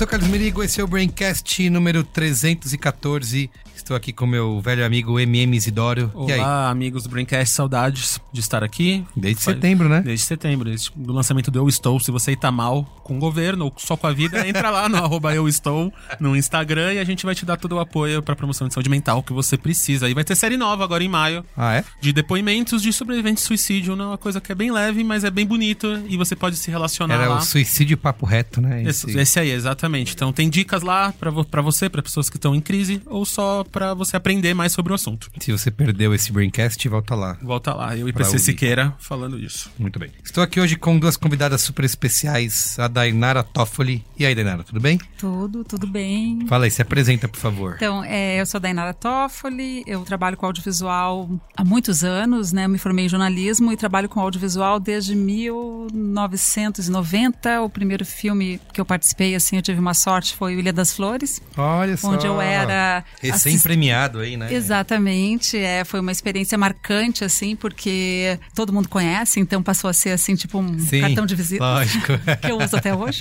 sou Carlos Merigo, esse é o Braincast número 314. Estou aqui com meu velho amigo MM Isidoro. E? Olá, amigos do Braincast, saudades de estar aqui. Desde Faz- setembro, né? Desde setembro, desde do lançamento do Eu Estou. Se você tá mal com o governo ou só com a vida, entra lá no arroba Eu Estou no Instagram e a gente vai te dar todo o apoio pra promoção de saúde mental que você precisa. E vai ter série nova agora em maio. Ah, é? De depoimentos de sobreviventes de suicídio, é uma coisa que é bem leve, mas é bem bonito e você pode se relacionar Era lá. o suicídio papo reto, né? Esse, esse aí, exatamente. Então tem dicas lá pra você, pra pessoas que estão em crise, ou só pra você aprender mais sobre o assunto. Se você perdeu esse Braincast, volta lá. Volta lá, eu e PC ouvir. Siqueira falando isso. Muito bem. Estou aqui hoje com duas convidadas super especiais, a Dainara Toffoli. E aí, Dainara, tudo bem? Tudo, tudo bem. Fala aí, se apresenta, por favor. Então, é, eu sou a Dainara Toffoli, eu trabalho com audiovisual há muitos anos, né? Eu me formei em jornalismo e trabalho com audiovisual desde 1990. O primeiro filme que eu participei, assim, eu tive uma sorte, foi o Ilha das Flores, Olha só. onde eu era... assist- Recém-premiado aí, né? Exatamente, é, foi uma experiência marcante, assim, porque todo mundo conhece, então passou a ser, assim, tipo um Sim, cartão de visita. lógico. que eu uso até hoje.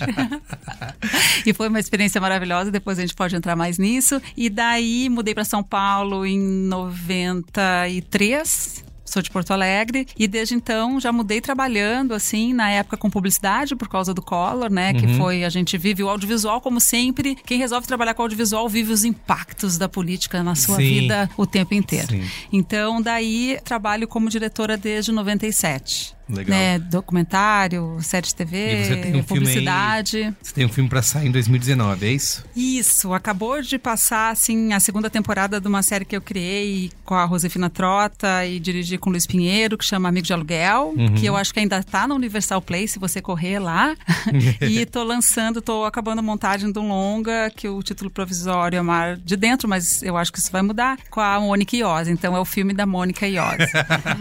e foi uma experiência maravilhosa, depois a gente pode entrar mais nisso. E daí mudei para São Paulo em 93. Sou de Porto Alegre e desde então já mudei trabalhando assim na época com publicidade por causa do Collor, né? Que foi a gente vive o audiovisual como sempre. Quem resolve trabalhar com audiovisual vive os impactos da política na sua Sim. vida o tempo inteiro. Sim. Então daí trabalho como diretora desde 97. Legal. Né, documentário, série de TV, E você tem um filme aí- publicidade. Você tem um filme pra sair em 2019, é isso? Isso, acabou de passar assim a segunda temporada de uma série que eu criei com a Josefina Trota e dirigi com o Luiz Pinheiro, que chama Amigo de Aluguel, Uhum. que eu acho que ainda tá na Universal Play, se você correr lá. e tô lançando, tô acabando a montagem de um longa, que o título provisório é Mar de Dentro, mas eu acho que isso vai mudar, com a Mônica Iose. Então é o filme da Mônica Iose.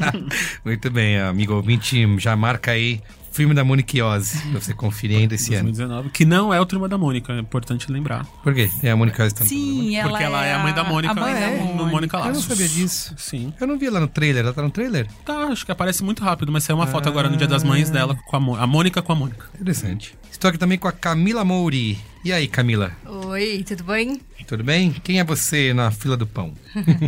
Muito bem, amigo ouvinte, já marca aí filme da Mônica Iose, pra você conferir ainda esse ano. 2019, que não é o Turma da Mônica, é importante lembrar. Por quê? É a Mônica Iose também. Sim, ela Porque ela é a mãe da Mônica, a mãe né? da no Mônica. Mônica Eu não Laços. sabia disso. Sim. Eu não vi ela no trailer, ela tá no trailer? Tá, acho que aparece muito rápido, mas saiu uma foto agora no Dia das Mães dela com a, Mo- a Mônica com a Mônica. Interessante. Estou aqui também com a Camila Mouri. E aí, Camila? Oi, tudo bem? Tudo bem? Quem é você na fila do pão?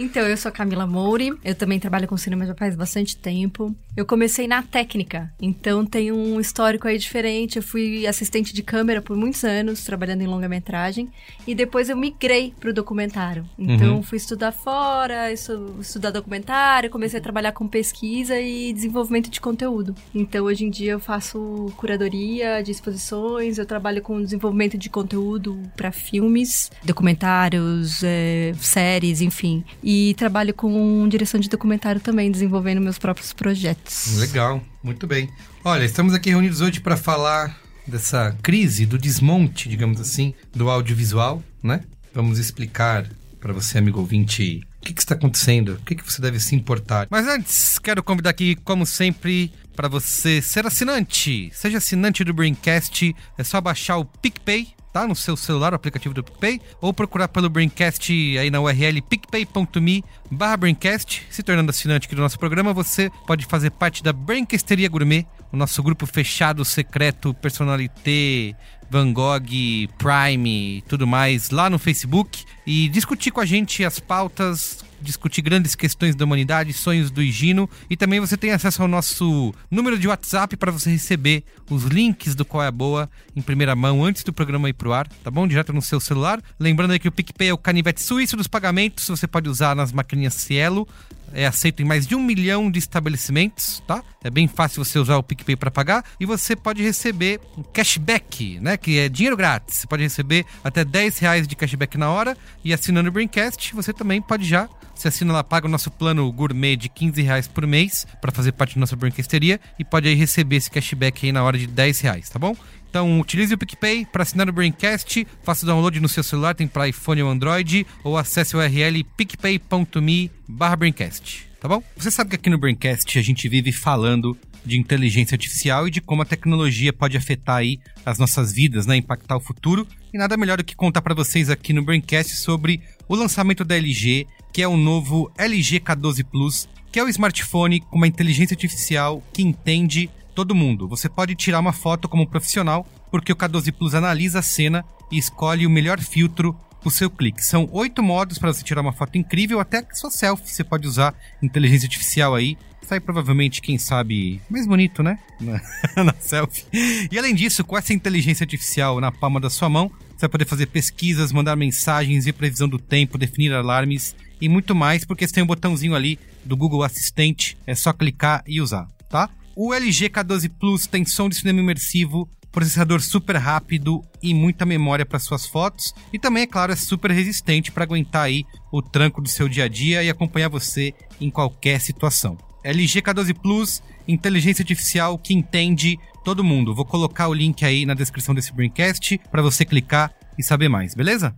Então, eu sou a Camila Mouri, eu também trabalho com cinema já faz bastante tempo. Eu comecei na técnica, então tem um histórico aí diferente. Eu fui assistente de câmera por muitos anos, trabalhando em longa-metragem, e depois eu migrei pro documentário. Então, Uhum. fui estudar fora, estu- estudar documentário, comecei a trabalhar com pesquisa e desenvolvimento de conteúdo. Então, hoje em dia eu faço curadoria de exposições, eu trabalho com desenvolvimento de conteúdo para filmes, documentários, eh, séries, enfim. E trabalho com direção de documentário também, desenvolvendo meus próprios projetos. Legal, muito bem. Olha, estamos aqui reunidos hoje para falar dessa crise, do desmonte, digamos assim, do audiovisual, né? Vamos explicar para você, amigo ouvinte, o que, que está acontecendo, o que, que você deve se importar. Mas antes, quero convidar aqui, como sempre, para você ser assinante. Seja assinante do Braincast, é só baixar o PicPay, tá? No seu celular, o aplicativo do PicPay, ou procurar pelo Braincast aí na URL picpay.me barra Braincast. Se tornando assinante aqui do nosso programa, você pode fazer parte da Braincasteria Gourmet, o nosso grupo fechado, secreto, personalité, Van Gogh, Prime e tudo mais lá no Facebook e discutir com a gente as pautas, discutir grandes questões da humanidade, sonhos do Higino e também você tem acesso ao nosso número de WhatsApp para você receber os links do Qual é a Boa em primeira mão antes do programa ir pro ar, tá bom? Direto no seu celular. Lembrando aí que o PicPay é o canivete suíço dos pagamentos, você pode usar nas maquininhas Cielo, é aceito em mais de um milhão de estabelecimentos, tá? É bem fácil você usar o PicPay para pagar e você pode receber um cashback, né? Que é dinheiro grátis. Você pode receber até 10 reais de cashback na hora e assinando o Braincast, você também pode já você assina lá, paga o nosso plano gourmet de 15 reais por mês para fazer parte da nossa brinquesteria e pode aí receber esse cashback aí na hora de 10 reais, tá bom? Então, utilize o PicPay para assinar o Braincast, faça o download no seu celular, tem para iPhone ou Android, ou acesse o URL picpay.me Braincast, tá bom? Você sabe que aqui no Braincast a gente vive falando de inteligência artificial e de como a tecnologia pode afetar aí as nossas vidas, né, impactar o futuro. E nada melhor do que contar para vocês aqui no Braincast sobre o lançamento da LG, que é o novo LG K12 Plus, que é o smartphone com uma inteligência artificial que entende todo mundo. Você pode tirar uma foto como profissional, porque o K12 Plus analisa a cena e escolhe o melhor filtro o seu clique. São oito modos para você tirar uma foto incrível, até sua selfie você pode usar inteligência artificial aí. Sai provavelmente, quem sabe, mais bonito, né? Na, na selfie. E além disso, com essa inteligência artificial na palma da sua mão, você vai poder fazer pesquisas, mandar mensagens, ver previsão do tempo, definir alarmes e muito mais, porque você tem um botãozinho ali do Google Assistente, é só clicar e usar, tá? O LG K12 Plus tem som de cinema imersivo, processador super rápido e muita memória para suas fotos e também, é claro, é super resistente para aguentar aí o tranco do seu dia a dia e acompanhar você em qualquer situação. LG K12 Plus, inteligência artificial que entende todo mundo. Vou colocar o link aí na descrição desse Braincast para você clicar e saber mais, beleza?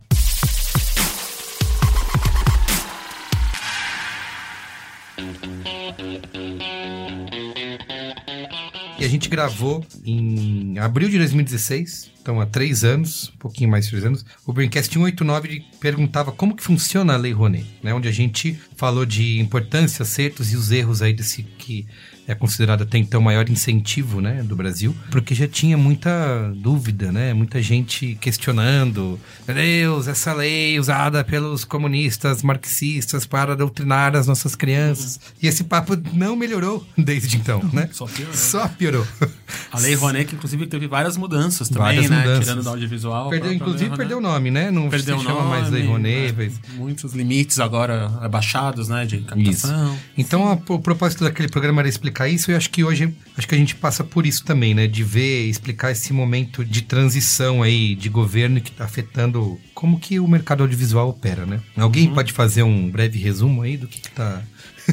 E a gente gravou em abril de 2016, então há três anos, um pouquinho mais de três anos, o Braincast 189 perguntava como que funciona a Lei Rouanet, né? Onde a gente falou de importância, acertos e os erros aí desse que é considerado até então o maior incentivo né, do Brasil, porque já tinha muita dúvida, né? Muita gente questionando. Meu Deus, essa lei usada pelos comunistas marxistas para doutrinar as nossas crianças. E esse papo não melhorou desde então, né? Só piorou. Só piorou. A Lei Rouanet, que inclusive teve várias mudanças também, Várias né? Tirando do audiovisual. Perdeu, própria inclusive, Lei perdeu o nome, né? Não Perdeu se o chama nome, mais Lei Rouanet. né? Muitos limites agora abaixados, né? De Isso. captação. Então, a- o propósito daquele programa era explicar isso, e acho que hoje acho que a gente passa por isso também, né? De ver, explicar esse momento de transição aí de governo que está afetando como que o mercado audiovisual opera, né? Alguém Uhum. pode fazer um breve resumo aí do que, que tá.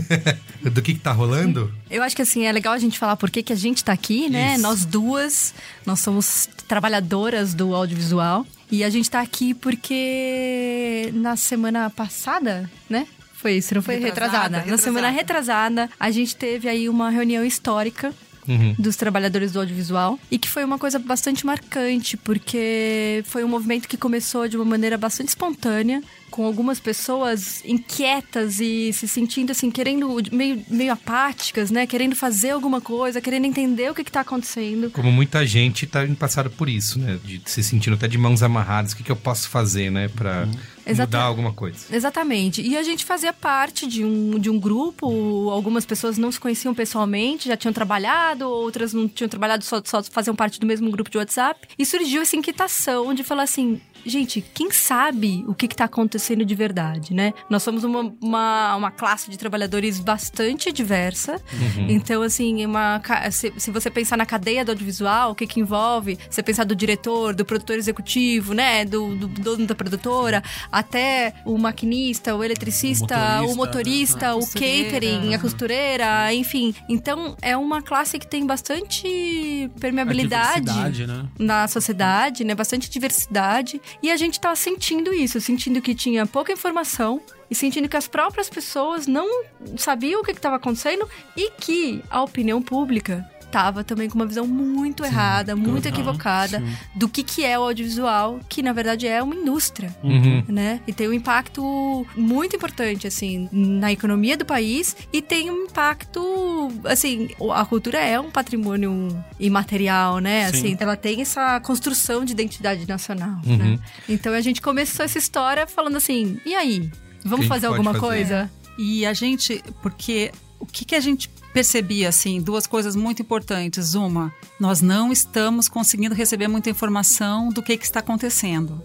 do que, que tá rolando? Eu acho que assim, é legal a gente falar por que, que a gente tá aqui, né? Isso. Nós duas, nós somos trabalhadoras do audiovisual. E a gente tá aqui porque na semana passada, né? Foi isso, não foi Retrasada, retrasada. Na retrasada. semana retrasada, a gente teve aí uma reunião histórica Uhum. dos trabalhadores do audiovisual e que foi uma coisa bastante marcante, porque foi um movimento que começou de uma maneira bastante espontânea, com algumas pessoas inquietas e se sentindo assim, querendo, meio, meio apáticas, né? Querendo fazer alguma coisa, querendo entender o que, que tá acontecendo. Como muita gente tá passando por isso, né? De se sentindo até de mãos amarradas. O que, que eu posso fazer, né? Pra Uhum. Exata- mudar alguma coisa. Exatamente. E a gente fazia parte de um, de um grupo, algumas pessoas não se conheciam pessoalmente, já tinham trabalhado, outras não tinham trabalhado, só, só faziam parte do mesmo grupo de WhatsApp. E surgiu essa inquietação de falar assim. Gente, quem sabe o que está acontecendo de verdade, né? Nós somos uma, uma, uma classe de trabalhadores bastante diversa. Então, assim, uma, se, se você pensar na cadeia do audiovisual, o que, que envolve, você pensar do diretor, do produtor executivo, né? Do, do dono da produtora, até o maquinista, o eletricista, O o motorista, motorista, o catering, a costureira, enfim. Então, é uma classe que tem bastante permeabilidade né? na sociedade, né? Bastante diversidade. E a gente tá sentindo isso, sentindo que tinha pouca informação e sentindo que as próprias pessoas não sabiam o que estava acontecendo e que a opinião pública tava também com uma visão muito errada, muito total, equivocada sim. do que, que é o audiovisual, que na verdade é uma indústria Uhum. né? E tem um impacto muito importante, assim, na economia do país e tem um impacto, assim, a cultura é um patrimônio imaterial, né? Sim. Assim, ela tem essa construção de identidade nacional, Uhum. né? Então a gente começou essa história falando assim, e aí? Vamos Que a gente fazer alguma fazer? coisa? E a gente, porque o que, que a gente percebia, assim, duas coisas muito importantes. Uma, nós não estamos conseguindo receber muita informação do que, que está acontecendo.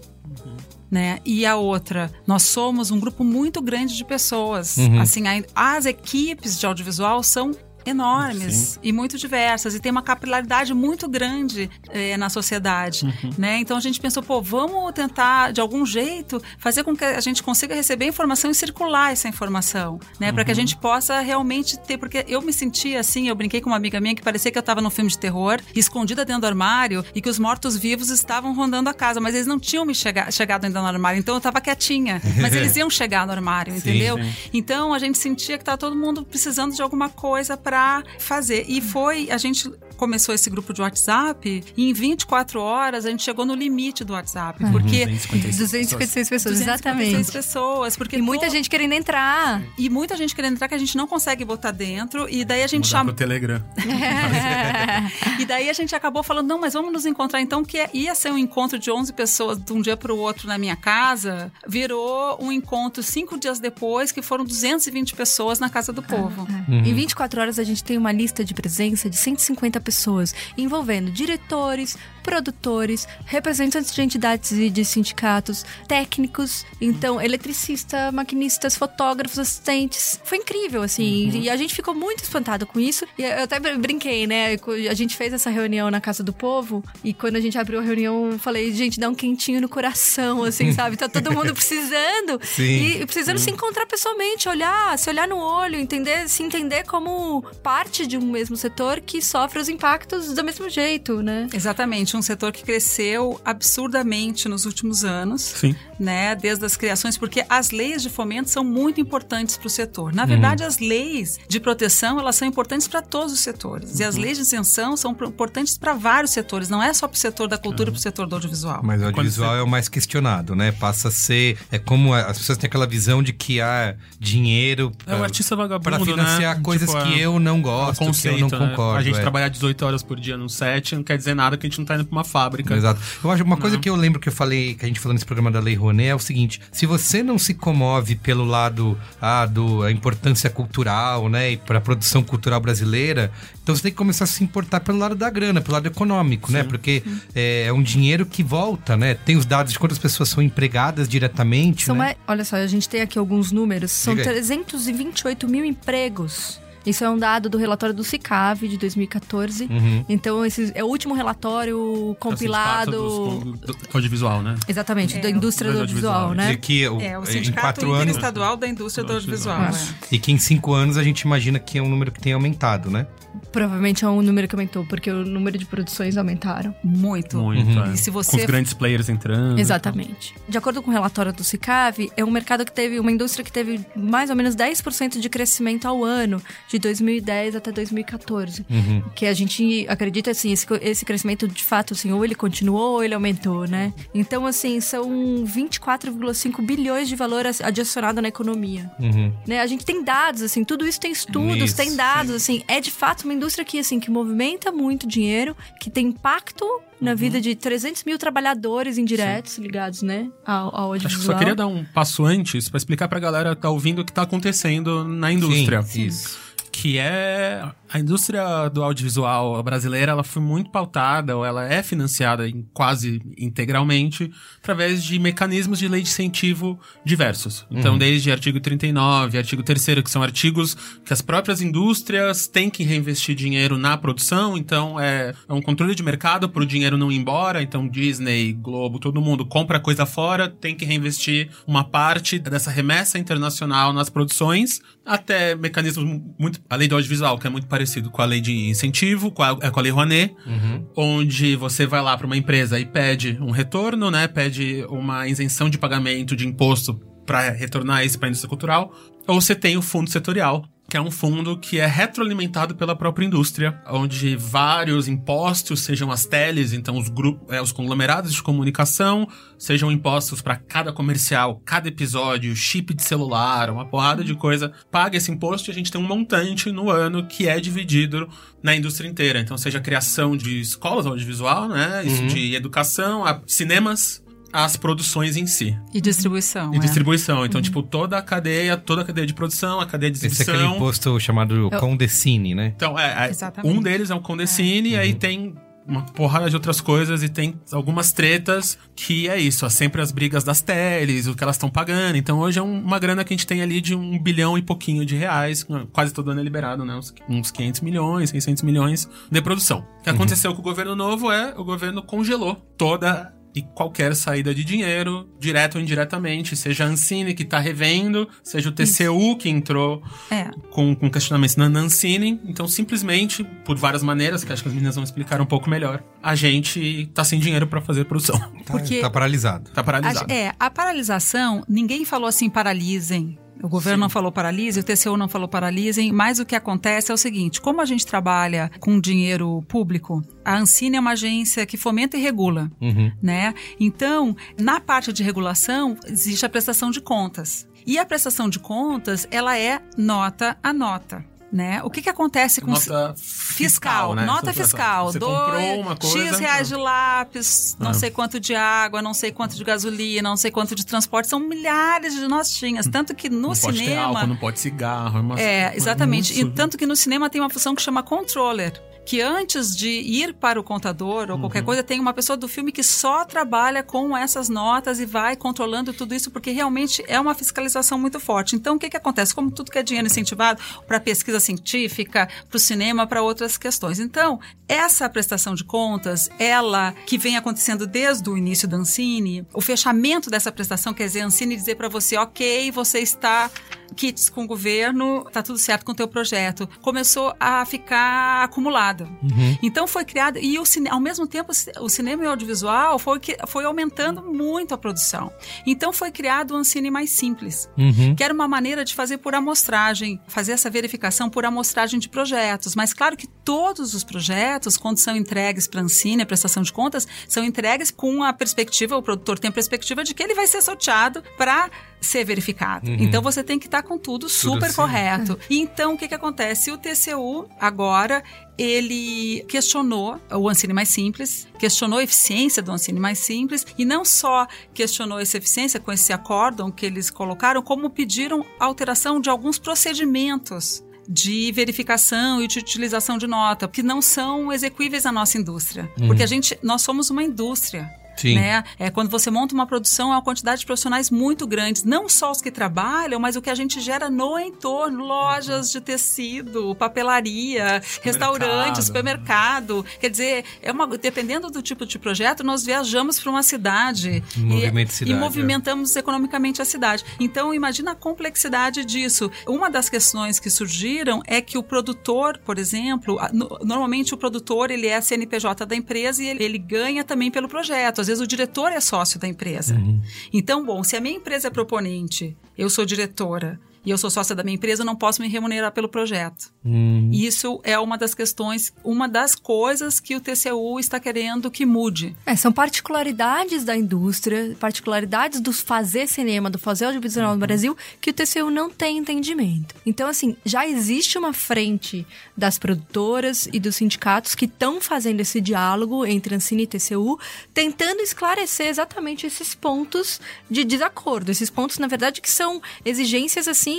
Né? E a outra, nós somos um grupo muito grande de pessoas. Uhum. Assim, as equipes de audiovisual são enormes e muito diversas e tem uma capilaridade muito grande eh, na sociedade, né? Então a gente pensou, pô, vamos tentar de algum jeito fazer com que a gente consiga receber informação e circular essa informação, né? Para que a gente possa realmente ter, porque eu me sentia assim, eu brinquei com uma amiga minha que parecia que eu estava num filme de terror, escondida dentro do armário e que os mortos-vivos estavam rondando a casa, mas eles não tinham me chega, chegado ainda no armário, então eu estava quietinha, mas eles iam chegar no armário, entendeu? Então a gente sentia que tá todo mundo precisando de alguma coisa para fazer. E foi, a gente começou esse grupo de WhatsApp e em 24 horas a gente chegou no limite do WhatsApp, porque 256 256 pessoas, 256 exatamente. pessoas, porque E muita gente querendo entrar. e muita gente querendo entrar que a gente não consegue botar dentro e daí a gente chama pro Telegram. e daí a gente acabou falando, não, mas vamos nos encontrar então, que ia ser um encontro de 11 pessoas de um dia para o outro na minha casa, virou um encontro cinco dias depois, que foram 220 pessoas na casa do povo. Em 24 horas a gente tem uma lista de presença de 150 pessoas, envolvendo diretores, produtores, representantes de entidades e de sindicatos, técnicos, então eletricista, maquinistas, fotógrafos, assistentes. Foi incrível, assim, e a gente ficou muito espantado com isso. E eu até br- brinquei, né? A gente fez essa reunião na Casa do Povo e quando a gente abriu a reunião, eu falei, gente, dá um quentinho no coração, assim, sabe? Tá todo mundo precisando. Sim. E precisando se encontrar pessoalmente, olhar, se olhar no olho, entender, se entender como parte de um mesmo setor que sofre os impactos do mesmo jeito, né? Exatamente, um setor que cresceu absurdamente nos últimos anos, Sim. né, desde as criações, porque as leis de fomento são muito importantes para o setor. Na verdade, as leis de proteção, elas são importantes para todos os setores. E as leis de isenção são importantes para vários setores, não é só para o setor da cultura e para o setor do audiovisual. Mas o audiovisual é o mais questionado, né? Passa a ser. É como as pessoas têm aquela visão de que há dinheiro É artista vagabundo, para financiar né? coisas Tipo, que é- eu não é gosto, que eu conceito, não né? concordo. A gente é. trabalhar 18 horas por dia no set não quer dizer nada que a gente não tá indo pra uma fábrica. Exato. Eu acho uma coisa que eu lembro que eu falei, que a gente falou nesse programa da Lei Rouanet é o seguinte: se você não se comove pelo lado ah, do a importância cultural, né, e para a produção cultural brasileira, então você tem que começar a se importar pelo lado da grana, pelo lado econômico, né? Porque é, é um dinheiro que volta, né? Tem os dados de quantas pessoas são empregadas diretamente, São né? mais, olha só, a gente tem aqui alguns números. São Diga aí. 328 mil empregos. Isso é um dado do relatório do CICAV de 2014. Uhum. Então, esse é o último relatório É o compilado. sindicato dos- do audiovisual, né? Exatamente, É, da indústria do do audiovisual, audiovisual, né? E que o- É, o em Sindicato quatro anos. Interestadual da Indústria do Audiovisual. Audiovisual. é. E que em cinco anos a gente imagina que é um número que tem aumentado, né? Provavelmente é um número que aumentou, porque o número de produções aumentaram. Muito. Muito. Uhum. é. E se Com você os grandes players entrando. Exatamente. De acordo com o relatório do CICAV, é um mercado que teve, uma indústria que teve mais ou menos 10% de crescimento ao ano, de 2010 até 2014. Que a gente acredita, assim, esse, esse crescimento, de fato, assim, ou ele continuou ou ele aumentou, né? Então, assim, são 24,5 bilhões de valor adicionado na economia. Uhum. Né? A gente tem dados, assim, tudo isso tem estudos, Isso, tem dados, assim, é de fato uma indústria que, assim, que movimenta muito dinheiro, que tem impacto na Uhum. vida de 300 mil trabalhadores indiretos ligados, né, ao, ao Acho que audiovisual. só queria dar um passo antes pra explicar pra galera que tá ouvindo o que tá acontecendo na indústria. Sim, isso. Que é a indústria do audiovisual brasileira, ela foi muito pautada, ou ela é financiada em quase integralmente através de mecanismos de lei de incentivo diversos. Então, desde artigo 39, artigo 3 que são artigos que as próprias indústrias têm que reinvestir dinheiro na produção, então é, é um controle de mercado para o dinheiro não ir embora, então Disney, Globo, todo mundo compra coisa fora, tem que reinvestir uma parte dessa remessa internacional nas produções, até mecanismos mu- muito. A lei do audiovisual, que é muito parecido com a lei de incentivo, com a, é com a lei Rouanet, onde você vai lá para uma empresa e pede um retorno, né? Pede uma isenção de pagamento de imposto para retornar isso para a indústria cultural, ou você tem o fundo setorial, que é um fundo que é retroalimentado pela própria indústria, onde vários impostos, sejam as teles, então os grupos, é, os conglomerados de comunicação, sejam impostos para cada comercial, cada episódio, chip de celular, uma porrada de coisa, paga esse imposto e a gente tem um montante no ano que é dividido na indústria inteira. Então, seja a criação de escolas audiovisual, né, isso de educação, a cinemas, as produções em si. E distribuição. E é. distribuição. Então, tipo, toda a cadeia, toda a cadeia de produção, a cadeia de Esse é aquele imposto chamado Eu- Condecine, né? Então, é, é, Exatamente. um deles é o Condecine, e aí tem uma porrada de outras coisas e tem algumas tretas que é isso, é sempre as brigas das teles, o que elas estão pagando. Então hoje é um- uma grana que a gente tem ali de um bilhão e pouquinho de reais, quase todo ano é liberado, né? Uns, uns 500 milhões, 600 milhões de produção. O que aconteceu com o governo novo é o governo congelou toda e qualquer saída de dinheiro, direto ou indiretamente, seja a Ancine que tá revendo, seja o TCU que entrou É. com, com questionamentos na Nancine. Então, simplesmente, por várias maneiras, que acho que as meninas vão explicar um pouco melhor, a gente tá sem dinheiro pra fazer produção. Tá, Porque- tá paralisado. Tá paralisado. A, é, a paralisação, ninguém falou assim, paralisem. O governo Sim. não falou paralisem, o TCU não falou paralisem, mas o que acontece é o seguinte: como a gente trabalha com dinheiro público, a Ancine é uma agência que fomenta e regula. Uhum. né? Então, na parte de regulação, existe a prestação de contas. E a prestação de contas, ela é nota a nota. Né? O que, que acontece com Nota fiscal, né? nota fiscal, Você dois, comprou uma coisa... X reais de lápis, não Ah. sei quanto de água, não sei quanto de gasolina, não sei quanto de transporte, são milhares de notinhas, tanto que no não pode ter cinema álcool, não pode cigarro. É, uma- é, exatamente. E tanto que no cinema tem uma função que chama controller. Que antes de ir para o contador ou Uhum. qualquer coisa, tem uma pessoa do filme que só trabalha com essas notas e vai controlando tudo isso, porque realmente é uma fiscalização muito forte. Então, o que, que acontece? Como tudo que é dinheiro incentivado para pesquisa científica, para o cinema, para outras questões. Então, essa prestação de contas, ela que vem acontecendo desde o início da Ancine, o fechamento dessa prestação, quer dizer, a Ancine dizer para você, ok, você está kits com o governo, tá tudo certo com o teu projeto. Começou a ficar acumulada. Então foi criado e o ao mesmo tempo o ci- o cinema e o audiovisual foi que foi aumentando muito a produção. Então foi criado um cine mais simples, Uhum. que era uma maneira de fazer por amostragem, fazer essa verificação por amostragem de projetos. Mas claro que todos os projetos, quando são entregues para a Ancine, a prestação de contas, são entregues com a perspectiva, o produtor tem a perspectiva de que ele vai ser sorteado para ser verificado. Então você tem que estar com tudo super assim. correto. E então o que, que acontece? O TCU agora ele questionou o Ancine mais simples, questionou a eficiência do Ancine mais simples e não só questionou essa eficiência com esse acórdão que eles colocaram, como pediram alteração de alguns procedimentos de verificação e de utilização de nota, que não são execuíveis na nossa indústria. Porque a gente, nós somos uma indústria. Sim. Né? É, quando você monta uma produção, é uma quantidade de profissionais muito grandes, não só os que trabalham, mas o que a gente gera no entorno, lojas de tecido, papelaria, restaurante, supermercado. Quer dizer, é uma, dependendo do tipo de projeto, nós viajamos para uma cidade e, cidade, e é. movimentamos economicamente a cidade. Então, imagina a complexidade disso. Uma das questões que surgiram é que o produtor, por exemplo, normalmente o produtor ele é CNPJ da empresa e ele, ele ganha também pelo projeto. Às vezes o diretor é sócio da empresa. Então, bom, se a minha empresa é proponente, eu sou diretora e eu sou sócia da minha empresa, eu não posso me remunerar pelo projeto. Hum. Isso é uma das questões, uma das coisas que o TCU está querendo que mude. É, são particularidades da indústria, particularidades do fazer cinema, do fazer audiovisual no Brasil, que o TCU não tem entendimento. Então, assim, já existe uma frente das produtoras e dos sindicatos que estão fazendo esse diálogo entre Ancine e TCU, tentando esclarecer exatamente esses pontos de desacordo. Esses pontos, na verdade, que são exigências, assim,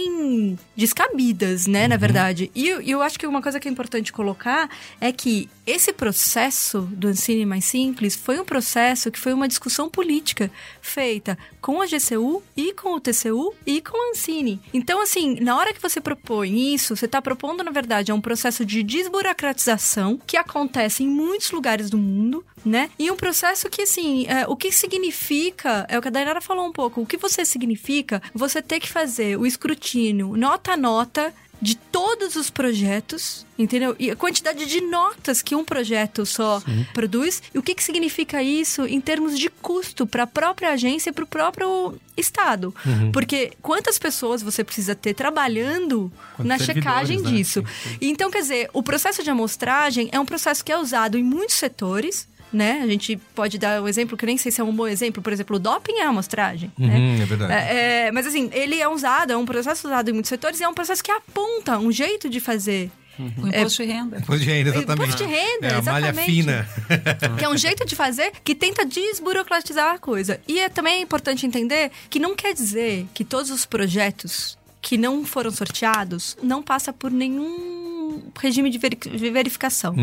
descabidas, né, na verdade. E eu- eu acho que uma coisa que é importante colocar é que esse processo do Ancine Mais Simples foi um processo que foi uma discussão política feita com a GCU e com o TCU e com a Ancine. Então, assim, na hora que você propõe isso, você está propondo, na verdade, é um processo de desburocratização que acontece em muitos lugares do mundo, né? E um processo que, assim, é, o que significa, é o que a Dainara falou um pouco, o que você significa você ter que fazer o escrutínio nota a nota de todos os projetos, entendeu? E a quantidade de notas que um projeto só produz. E o que, que significa isso em termos de custo para a própria agência e para o próprio Estado? Porque quantas pessoas você precisa ter trabalhando Quantos na checagem né? disso? Sim, sim. Então, quer dizer, o processo de amostragem é um processo que é usado em muitos setores. Né? A gente pode dar um exemplo que eu nem sei se é um bom exemplo. Por exemplo, o doping é amostragem. né? Uhum, é verdade. É, é, mas assim, ele é usado, é um processo usado em muitos setores e é um processo que aponta um jeito de fazer. O imposto de renda. Imposto de renda, exatamente. Imposto de renda, é, a malha exatamente. fina. Que é um jeito de fazer que tenta desburocratizar a coisa. E é também importante entender que não quer dizer que todos os projetos que não foram sorteados não passa por nenhum regime de, veri de verificação.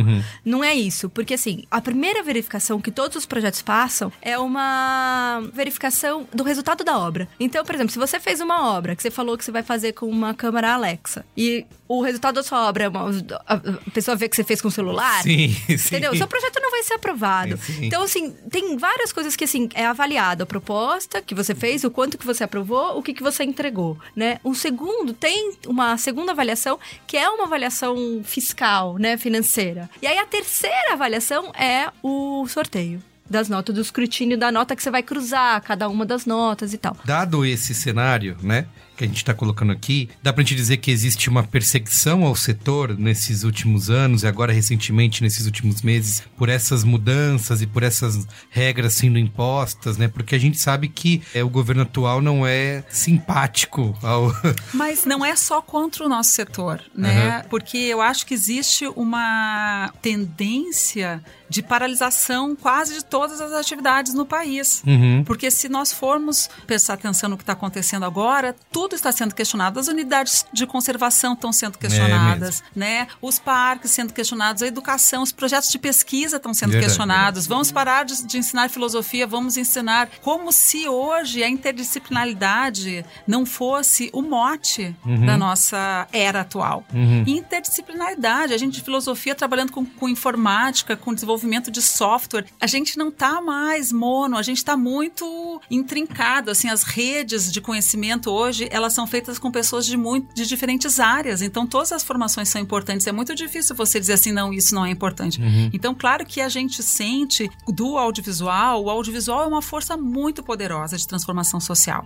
Não é isso, porque assim, a primeira verificação que todos os projetos passam é uma verificação do resultado da obra. Então, por exemplo, se você fez uma obra que você falou que você vai fazer com uma câmera Alexa e o resultado da sua obra é uma, a pessoa vê que você fez com o celular, Sim, sim. entendeu? O seu projeto não vai ser aprovado. Sim. Então, assim, tem várias coisas que, assim, é avaliado. A proposta que você fez, o quanto que você aprovou, o que que você entregou, né? Um segundo, tem uma segunda avaliação, que é uma avaliação fiscal, né, financeira. E aí, a terceira avaliação é o sorteio das notas, do escrutínio da nota que você vai cruzar, cada uma das notas e tal. Dado esse cenário, né, que a gente está colocando aqui, dá pra gente dizer que existe uma perseguição ao setor nesses últimos anos e agora recentemente nesses últimos meses por essas mudanças e por essas regras sendo impostas, né? Porque a gente sabe que é, o governo atual não é simpático ao Mas não é só contra o nosso setor, né? Porque eu acho que existe uma tendência de paralisação quase de todas as atividades no país. Uhum. Porque se nós formos prestar atenção no que está acontecendo agora, tudo está sendo questionado. As unidades de conservação estão sendo questionadas, né? Os parques sendo questionados, a educação, os projetos de pesquisa estão sendo Verdade, questionados. Vamos parar de, de ensinar filosofia, vamos ensinar como se hoje a interdisciplinaridade não fosse o mote da nossa era atual. Interdisciplinaridade, a gente de filosofia trabalhando com, com informática, com desenvolvimento de software, a gente não está mais mono, a gente está muito intrincado, assim, as redes de conhecimento hoje, elas são feitas com pessoas de muito de diferentes áreas, então todas as formações são importantes, é muito difícil você dizer assim, não, isso não é importante. Então, claro que a gente sente do audiovisual, o audiovisual é uma força muito poderosa de transformação social.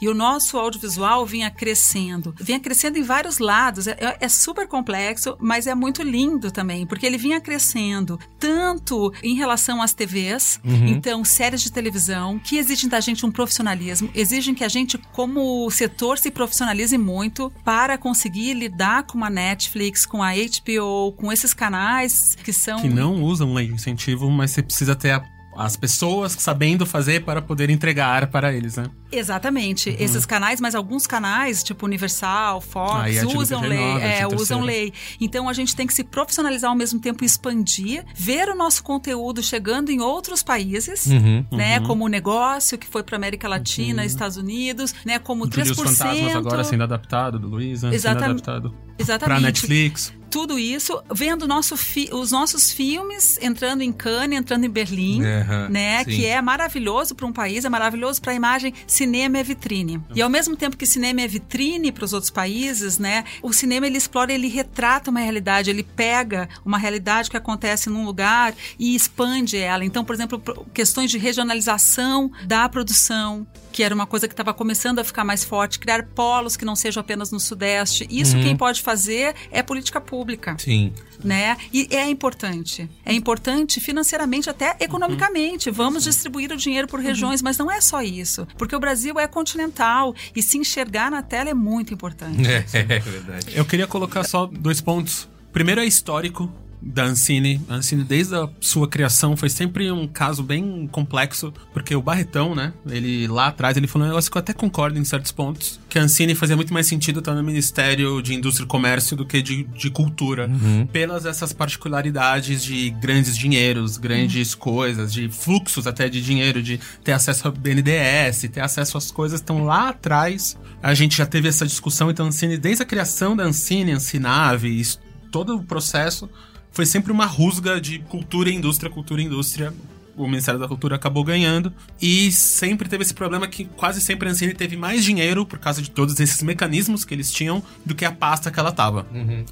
E o nosso audiovisual vinha crescendo, vinha crescendo em vários lados, é, é super complexo, mas é muito lindo também, porque ele vinha crescendo tanto em relação às TVs, então séries de televisão, que exigem da gente um profissionalismo, exigem que a gente, como setor, se profissionalize muito para conseguir lidar com a Netflix, com a HBO, com esses canais que são Que não usam lei de incentivo, mas você precisa ter a- as pessoas sabendo fazer para poder entregar para eles, né? Exatamente. Uhum. Esses canais, mas alguns canais, tipo Universal, Fox, é usam TVT9, lei, é, usam lei. Então a gente tem que se profissionalizar ao mesmo tempo e expandir, ver o nosso conteúdo chegando em outros países, Uhum. né? Como o negócio que foi para América Latina, Estados Unidos, né? Como O Júlio 3%. os Fantasmas agora sendo adaptado, do Luiza, sendo Exatam- adaptado pra Exatamente. Netflix. Tudo isso, vendo nosso fi- os nossos filmes entrando em Cannes, entrando em Berlim, Aham, né? sim. Que é maravilhoso para um país, é maravilhoso para a imagem. Cinema é vitrine. E ao mesmo tempo que cinema é vitrine para os outros países, né? O cinema ele explora, ele retrata uma realidade, ele pega uma realidade que acontece num lugar e expande ela. Então, por exemplo, questões de regionalização da produção, que era uma coisa que estava começando a ficar mais forte, criar polos que não sejam apenas no Sudeste. Isso quem pode fazer é política pública Sim. né? E é importante. É importante financeiramente, até economicamente. Vamos distribuir o dinheiro por regiões, mas não é só isso. Porque o Brasil é continental e se enxergar na tela é muito importante. É, é verdade. Eu queria colocar só dois pontos. Primeiro é histórico da Ancine. A Ancine, desde a sua criação, foi sempre um caso bem complexo, porque o Barretão, né, ele lá atrás, ele falou um negócio que eu até concordo em certos pontos, que a Ancine fazia muito mais sentido estar no Ministério de Indústria e Comércio do que de, de Cultura, pelas essas particularidades de grandes dinheiros, grandes coisas, de fluxos até de dinheiro, de ter acesso ao BNDES, ter acesso às coisas que estão lá atrás. A gente já teve essa discussão, então a Ancine, desde a criação da Ancine, Ancinave, todo o processo foi sempre uma rusga de cultura e indústria, cultura e indústria. O Ministério da Cultura acabou ganhando. E sempre teve esse problema que quase sempre a Ancine teve mais dinheiro por causa de todos esses mecanismos que eles tinham do que a pasta que ela tava.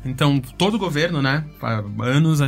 Então, todo governo, né, há anos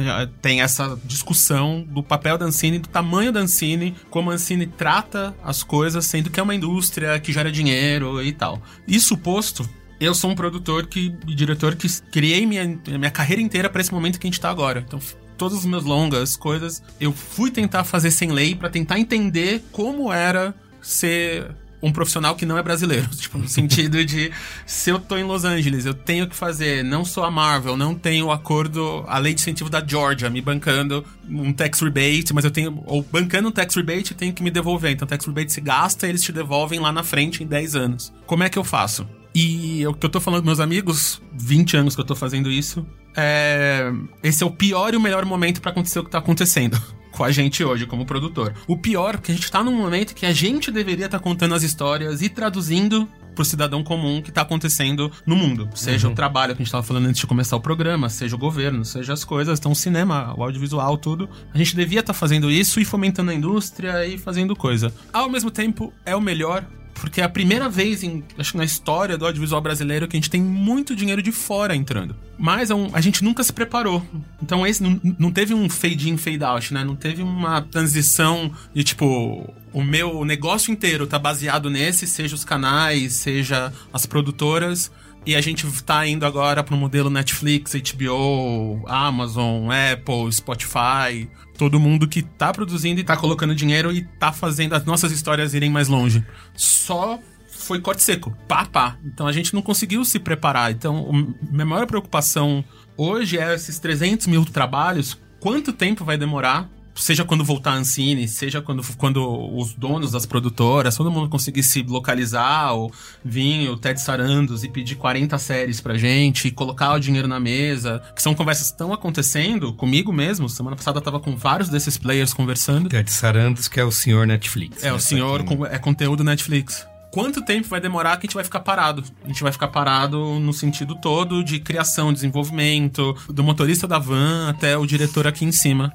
tem essa discussão do papel da Ancine, do tamanho da Ancine, como a Ancine trata as coisas, sendo que é uma indústria que gera dinheiro e tal. Isso posto, eu sou um produtor que, diretor que criei minha, minha carreira inteira para esse momento que a gente tá agora. Então, todos os meus longas, coisas, eu fui tentar fazer sem lei para tentar entender como era ser um profissional que não é brasileiro. Tipo, no sentido de se eu tô em Los Angeles, eu tenho que fazer, não sou a Marvel, não tenho o acordo, a lei de incentivo da Georgia me bancando um tax rebate, mas eu tenho, ou bancando um tax rebate, eu tenho que me devolver. Então, tax rebate se gasta, eles te devolvem lá na frente em 10 anos. Como é que eu faço? E o que eu tô falando com meus amigos, 20 anos que eu tô fazendo isso, é, esse é o pior e o melhor momento pra acontecer o que tá acontecendo. Com a gente hoje, como produtor. O pior é que a gente tá num momento que a gente deveria estar contando as histórias e traduzindo pro cidadão comum que tá acontecendo no mundo. Seja o trabalho que a gente tava falando antes de começar o programa, seja o governo, seja as coisas, então o cinema, o audiovisual, tudo. A gente devia estar fazendo isso e fomentando a indústria e fazendo coisa. Ao mesmo tempo, é o melhor porque é a primeira vez, em, acho que na história do audiovisual brasileiro, que a gente tem muito dinheiro de fora entrando. Mas é um- a gente nunca se preparou. Então esse não, não teve um fade in, fade out, né? Não teve uma transição de tipo. O meu negócio inteiro tá baseado nesse, seja os canais, seja as produtoras. E a gente tá indo agora pro modelo Netflix, HBO, Amazon, Apple, Spotify. Todo mundo que tá produzindo e tá colocando dinheiro e tá fazendo as nossas histórias irem mais longe. Só foi corte seco, pá, pá. Então a gente não conseguiu se preparar. Então, minha maior preocupação hoje é esses 300 mil trabalhos. Quanto tempo vai demorar? Seja quando voltar a Ancine, seja quando, quando os donos das produtoras, todo mundo conseguir se localizar, ou vir o Ted Sarandos e pedir 40 séries pra gente, e colocar o dinheiro na mesa, que são conversas que estão acontecendo comigo mesmo. Semana passada eu tava com vários desses players conversando. Ted Sarandos, que é o senhor Netflix. É, né, o senhor é conteúdo Netflix. Quanto tempo vai demorar que a gente vai ficar parado? A gente vai ficar parado no sentido todo de criação, desenvolvimento, do motorista da van até o diretor aqui em cima.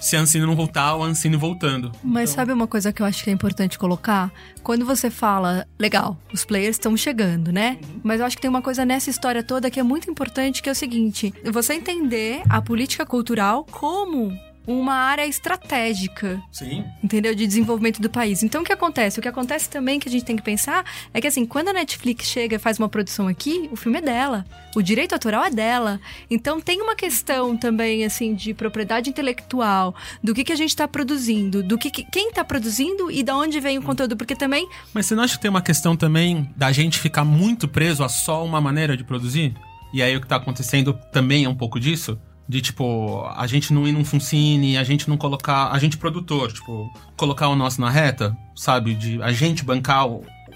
Se a Ancine não voltar, o Ancine voltando. Mas sabe uma coisa que eu acho que é importante colocar? Quando você fala, legal, os players estão chegando, né? Mas eu acho que tem uma coisa nessa história toda que é muito importante, que é o seguinte: você entender a política cultural como uma área estratégica Sim. entendeu? De desenvolvimento do país. Então, o que acontece? O que acontece também que a gente tem que pensar é que, assim, quando a Netflix chega e faz uma produção aqui, o filme é dela. O direito autoral é dela. Então, tem uma questão também, assim, de propriedade intelectual, do que, que a gente está produzindo, do que, que- quem está produzindo e da onde vem o conteúdo. Porque também, Mas você não acha que tem uma questão também da gente ficar muito preso a só uma maneira de produzir? E aí o que tá acontecendo também é um pouco disso? De, tipo, a gente não ir num Funcine, a gente não colocar. A gente produtor, tipo, colocar o nosso na reta, sabe? De a gente bancar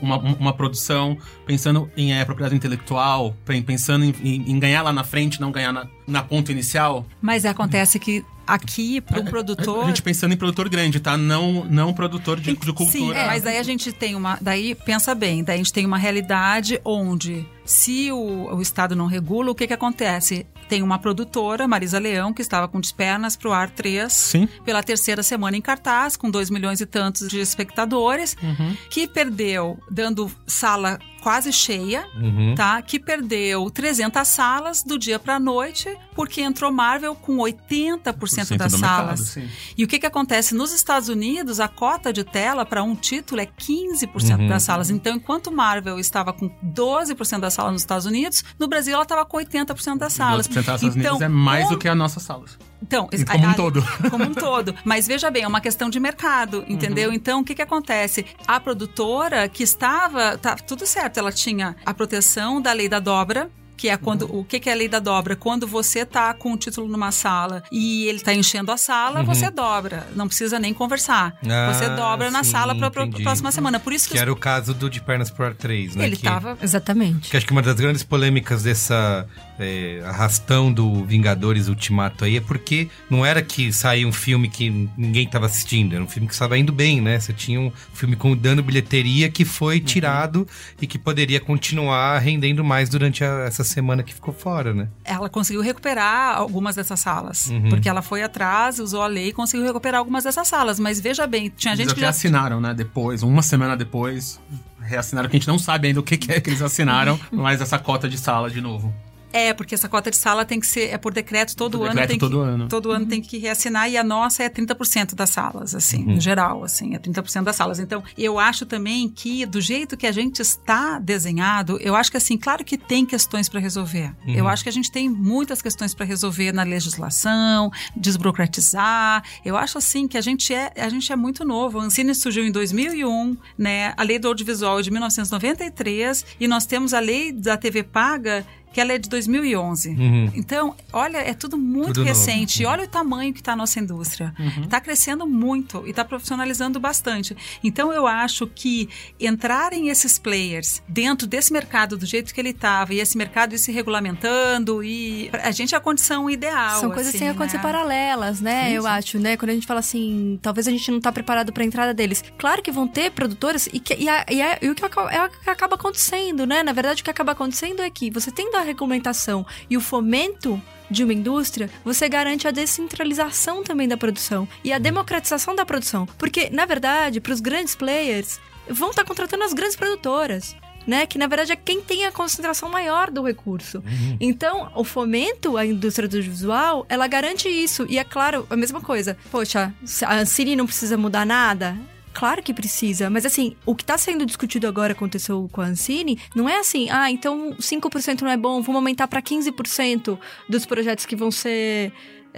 uma, uma produção pensando em eh, propriedade intelectual, pen- pensando em, em- ganhar lá na frente, não ganhar na, na ponta inicial. Mas acontece que aqui, para o produtor. A gente pensando em produtor grande, tá? Não, não produtor de, de cultura. Sim, mas daí a gente tem uma. Daí, pensa bem, daí a gente tem uma realidade onde, se o, o Estado não regula, o que, que acontece? Tem uma produtora, Marisa Leão, que estava com Despernas pro Ar 3, Sim. pela terceira semana em cartaz, com 2 milhões e tantos de espectadores, Uhum. que perdeu, dando sala quase cheia, Uhum. tá? Que perdeu 300 salas do dia pra noite, porque entrou Marvel com 80% das mercado, salas. sim. E o que, que acontece? Nos Estados Unidos, a cota de tela para um título é 15% Uhum. das salas. Então, enquanto Marvel estava com 12% das salas nos Estados Unidos, no Brasil ela estava com 80% das salas. 12% das Estados então, Unidos é mais como- do que as nossas salas. Então, como um todo. Como um todo. Mas veja bem, é uma questão de mercado, entendeu? Então, o que que acontece? A produtora que estava, tá tudo certo, ela tinha a proteção da lei da dobra, que é quando o que, que é a lei da dobra? Quando você tá com o título numa sala e ele tá enchendo a sala, você dobra, não precisa nem conversar. Ah, você dobra na sim, sala para entendi. próxima semana. Por isso que, Que era o caso do De Pernas pro Ar 3, né? ele que, tava exatamente. Que acho que uma das grandes polêmicas dessa é, arrastão do Vingadores Ultimato aí é porque não era que saía um filme que ninguém tava assistindo, era um filme que estava indo bem, né? Você tinha um filme com dando bilheteria que foi tirado e que poderia continuar rendendo mais durante a- essa semana que ficou fora, né? ela conseguiu recuperar algumas dessas salas. Uhum. Porque ela foi atrás, usou a lei e conseguiu recuperar algumas dessas salas. Mas veja bem, tinha Eles gente que até já assinaram, né? Depois, uma semana depois, reassinaram, que a gente não sabe ainda o que, que é que eles assinaram, mas essa cota de sala de novo. É, porque essa cota de sala tem que ser, é por decreto, todo Por ano decreto tem todo que, ano. todo ano tem que reassinar e a nossa é 30% das salas, assim, no geral, assim, é 30% das salas. Então, eu acho também que do jeito que a gente está desenhado, eu acho que assim, claro que tem questões para resolver. Eu acho que a gente tem muitas questões para resolver na legislação, desburocratizar. Eu acho assim que a gente é, a gente é muito novo. A Ancine surgiu em 2001, né? A Lei do Audiovisual é de 1993 e nós temos a Lei da TV paga que ela é de 2011. Uhum. Então, olha, é tudo muito Tudo recente. E olha o tamanho que está a nossa indústria. Está crescendo muito e está profissionalizando bastante. Então, eu acho que entrarem esses players dentro desse mercado do jeito que ele estava e esse mercado ir se regulamentando e a gente é a condição ideal. São coisas assim, que têm que acontecer né? paralelas, né? Sim, eu sim. acho, né? Quando a gente fala assim, talvez a gente não tá preparado pra entrada deles. Claro que vão ter produtoras e, que, e, a- e a- e o que acaba, é o que acaba acontecendo, né? Na verdade, o que acaba acontecendo é que você tendo a regulamentação e o fomento de uma indústria, você garante a descentralização também da produção e a democratização da produção. Porque, na verdade, para os grandes players, vão estar contratando as grandes produtoras. Né, que na verdade é quem tem a concentração maior do recurso. Então, o fomento à indústria do audiovisual, ela garante isso. E é claro, a mesma coisa. Poxa, a Ancine não precisa mudar nada? Claro que precisa, mas assim, o que está sendo discutido agora aconteceu com a Ancine, não é assim, ah, então 5% não é bom, vamos aumentar para 15% dos projetos que vão ser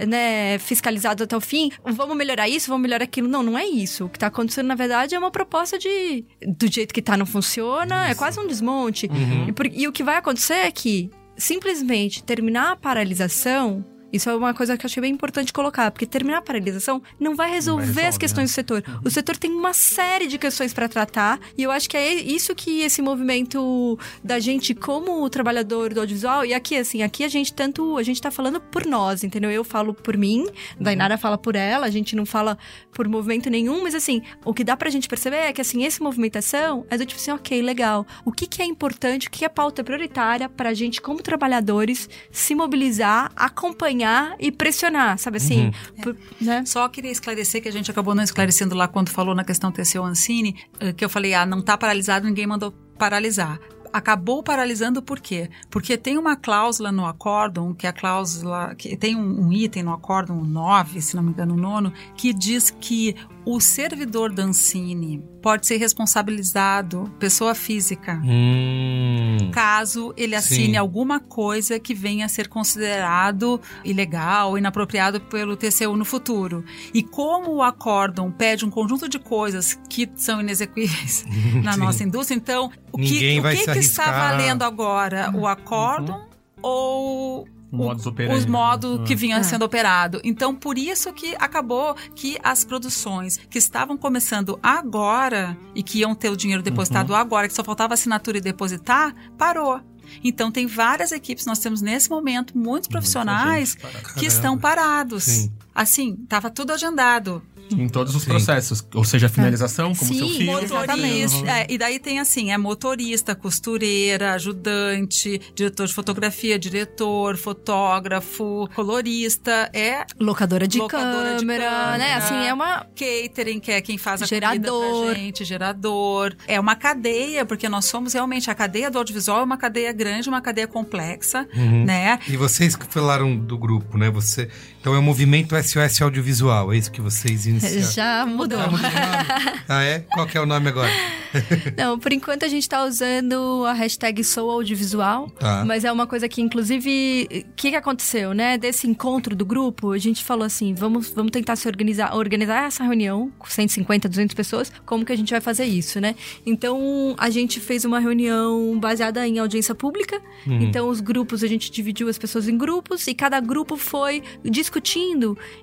né, fiscalizados até o fim, vamos melhorar isso, vamos melhorar aquilo. Não, não é isso. O que está acontecendo, na verdade, é uma proposta de do jeito que tá não funciona, é quase um desmonte. E, por- e o que vai acontecer é que simplesmente terminar a paralisação. Isso é uma coisa que eu achei bem importante colocar, porque terminar a paralisação não vai resolver resolve, as questões do setor. O setor tem uma série de questões para tratar, e eu acho que é isso que esse movimento da gente como trabalhador do audiovisual, e aqui assim, aqui a gente tanto, a gente tá falando por nós, entendeu? Eu falo por mim, Dainara fala por ela, a gente não fala por movimento nenhum, mas assim, o que dá pra gente perceber é que assim, esse movimentação é do tipo assim, OK, legal. O que que é importante, o que é pauta prioritária pra gente como trabalhadores se mobilizar, acompanhar e pressionar, sabe assim, por- né? Só queria esclarecer que a gente acabou não esclarecendo lá quando falou na questão TCO Ancine, eh, que eu falei, ah, não tá paralisado, ninguém mandou paralisar. Acabou paralisando por quê? Porque tem uma cláusula no acórdão, que é a cláusula, que tem um, um item no acórdão 9, se não me engano, o nono, que diz que o servidor da Ancine pode ser responsabilizado, pessoa física, Hum. caso ele assine Sim. alguma coisa que venha a ser considerado ilegal, inapropriado pelo TCU no futuro. E como o acórdão pede um conjunto de coisas que são inexequíveis na Sim. nossa indústria, então o que, Ninguém o vai que, que está valendo agora? O acórdão ou O modus operandi, os modos né? que vinham É. sendo operado. Então, por isso que acabou que as produções que estavam começando agora e que iam ter o dinheiro depositado agora, que só faltava assinatura e depositar, parou. Então, tem várias equipes, nós temos nesse momento muitos profissionais que estão parados. Sim. Assim, estava tudo agendado. Em todos os Sim. processos. Ou seja, a finalização, como Sim, seu filho. Exatamente. Motorista, é, e daí tem assim, é motorista, costureira, ajudante, diretor de fotografia, diretor, fotógrafo, colorista, é Locadora de Locadora de câmera, câmera. né? Assim, é uma catering, que é quem faz a Gerador. comida pra gente, gerador. É uma cadeia, porque nós somos realmente a cadeia do audiovisual é uma cadeia grande, uma cadeia complexa, Uhum. né? E vocês que falaram do grupo, né? Você, então é o movimento SOS Audiovisual, é isso que vocês iniciaram. já mudou. Ah, mudou? Ah, é? Qual é o nome agora? Não, por enquanto a gente tá usando a hashtag Sou Audiovisual, Tá. mas é uma coisa que, inclusive, o que, que aconteceu, né? Desse encontro do grupo, a gente falou assim, vamos, vamos tentar se organizar, organizar essa reunião com 150, 200 pessoas, como que a gente vai fazer isso, né? Então, a gente fez uma reunião baseada em audiência pública, então os grupos, a gente dividiu as pessoas em grupos e cada grupo foi discutindo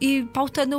e pautando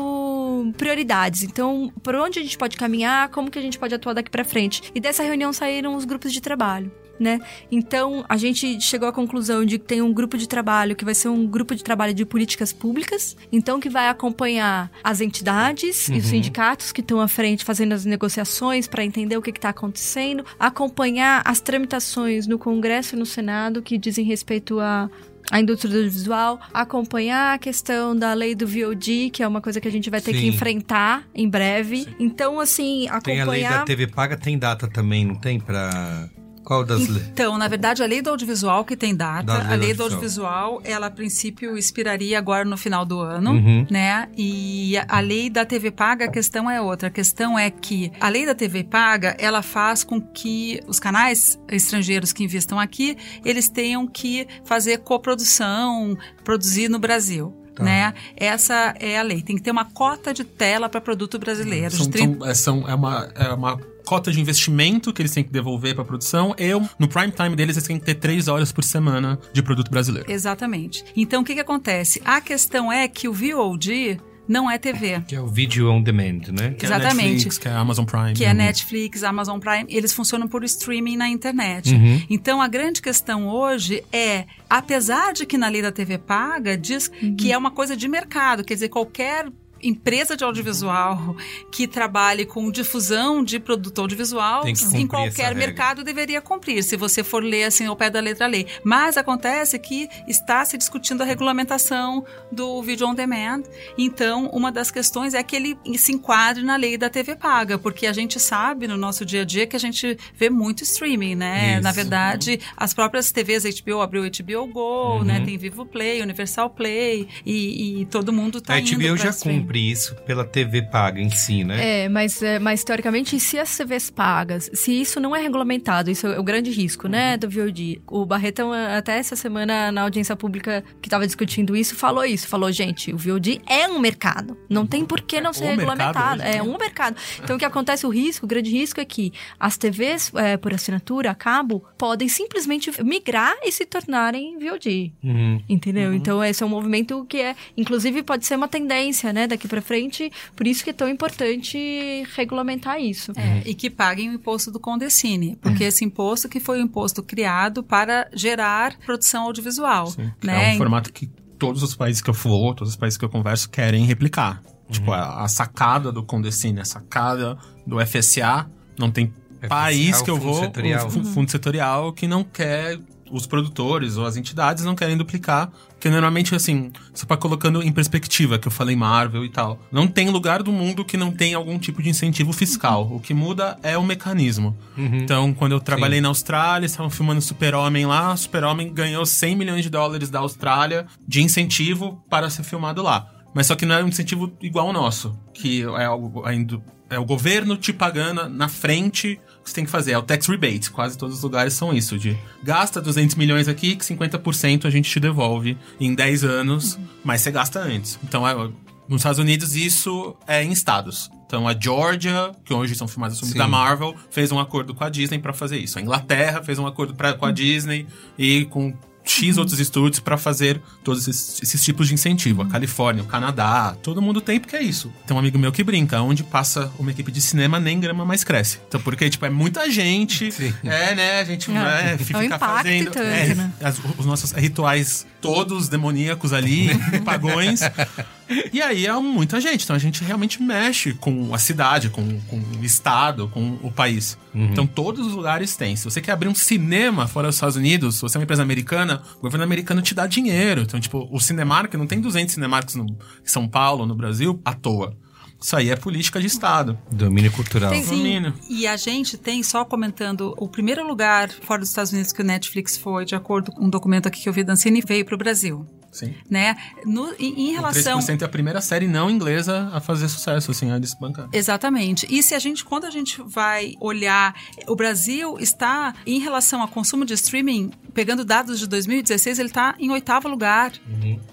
prioridades. Então, por onde a gente pode caminhar, como que a gente pode atuar daqui pra frente. E dessa reunião saíram os grupos de trabalho. Né? Então, a gente chegou à conclusão de que tem um grupo de trabalho que vai ser um grupo de trabalho de políticas públicas, então que vai acompanhar as entidades e os sindicatos que estão à frente fazendo as negociações para entender o que está acontecendo, acompanhar as tramitações no Congresso e no Senado que dizem respeito a a indústria do audiovisual, acompanhar a questão da lei do VOD, que é uma coisa que a gente vai ter que Sim. enfrentar em breve. Então, assim, Tem a lei da acompanhar. TV Paga, tem data também, não tem? Pra. Qual das leis? Então, na verdade, a lei do audiovisual que tem data, Da lei a lei do audiovisual. audiovisual, ela a princípio expiraria agora no final do ano, Uhum. né? E a lei da TV paga, a questão é outra. A questão é que a lei da TV paga, ela faz com que os canais estrangeiros que investam aqui, eles tenham que fazer coprodução, produzir no Brasil. né? Essa é a lei. Tem que ter uma cota de tela para produto brasileiro. São, de 30 são- é, são- é uma, é uma cota de investimento que eles têm que devolver pra produção. Eu, no prime time deles, eles têm que ter três horas por semana de produto brasileiro. Exatamente. Então, o que, que acontece? A questão é que o VOD não é TV. Que é o Video On Demand, né? Que é a Exatamente. Netflix, que é a Amazon Prime. Que é Netflix, Amazon Prime, eles funcionam por streaming na internet. Então a grande questão hoje é, apesar de que na lei da TV paga diz que é uma coisa de mercado, quer dizer, qualquer empresa de audiovisual que trabalhe com difusão de produto audiovisual em qualquer mercado deveria cumprir, se você for ler assim ao pé da letra lei. Mas acontece que está se discutindo a regulamentação do vídeo on demand. Então, uma das questões é que ele se enquadre na lei da TV paga, porque a gente sabe no nosso dia a dia que a gente vê muito streaming, né? Isso. Na verdade, as próprias TVs HBO abriu o HBO Go, Uhum. né? Tem Vivo Play, Universal Play e, e todo mundo tá a indo HBO pra já streaming. Cumpre isso pela TV paga em si, né? É, mas, é, mas teoricamente, se as TVs pagas, se isso não é regulamentado, isso é o grande risco, né, do VOD. O Barretão, até essa semana, na audiência pública que estava discutindo isso, falou isso. Falou, gente, o VOD é um mercado. Não tem por que não ser o mercado regulamentado. hoje, É né? um mercado. Então, o que acontece, o risco, o grande risco é que as TVs, eh, por assinatura, a cabo, podem simplesmente migrar e se tornarem VOD. Uhum. Entendeu? Então, esse é um movimento que é, inclusive, pode ser uma tendência, né, daqui pra frente. Por isso que é tão importante regulamentar isso. É, e que paguem o imposto do Condecine, porque esse imposto que foi um imposto criado para gerar produção audiovisual, Sim, que né? É um formato que todos os países que eu vou, todos os países que eu converso querem replicar. Tipo, a, a sacada do Condecine, a sacada do FSA, não tem país o que eu vou, setorial. o fu- fundo setorial, que não quer, os produtores ou as entidades não querem duplicar, porque normalmente, assim, você vai colocando em perspectiva, que eu falei Marvel e tal, não tem lugar do mundo que não tem algum tipo de incentivo fiscal. O que muda é o mecanismo. Então, quando eu trabalhei na Austrália, estavam filmando Super-Homem lá, Super-Homem ganhou 100 milhões de dólares da Austrália de incentivo para ser filmado lá. Mas só que não é um incentivo igual ao nosso, que é o, a indu- é o governo te pagando na frente o que você tem que fazer. É o tax rebate. Quase todos os lugares são isso. De gasta 200 milhões aqui, que 50% a gente te devolve em 10 anos, mas você gasta antes. Então, é, nos Estados Unidos, isso é em estados. Então, a Georgia, que hoje são filmados filmes Sim. da Marvel, fez um acordo com a Disney pra fazer isso. A Inglaterra fez um acordo pra, com a Disney e com X outros estúdios pra fazer todos esses, esses tipos de incentivo. A Califórnia, o Canadá, todo mundo tem porque é isso. Tem um amigo meu que brinca, onde passa uma equipe de cinema, nem grama mais cresce. Então, porque, tipo, é muita gente. Sim. É, né? A gente É. né, É fica impacto fazendo. tanto, é, né? as- os nossos rituais todos demoníacos ali, pagões. E aí é muita gente. Então a gente realmente mexe com a cidade, com, com o estado, com o país. Então todos os lugares têm. Se você quer abrir um cinema fora dos Estados Unidos, se você é uma empresa americana, o governo americano te dá dinheiro. Então, tipo, o Cinemark, não tem 200 Cinemarks no em São Paulo, no Brasil, à toa. Isso aí é política de Estado. Domínio cultural. Tem- Domínio. E a gente tem, só comentando, o primeiro lugar fora dos Estados Unidos que o Netflix foi, de acordo com um documento aqui que eu vi da Ancine, veio para o Brasil. Sim. Né? No, em, em O relação. 3% é a primeira série não inglesa a fazer sucesso, assim, a desbancar. Exatamente. E se a gente, quando a gente vai olhar, o Brasil está, em relação ao consumo de streaming, pegando dados de 2016, ele está em oitavo lugar,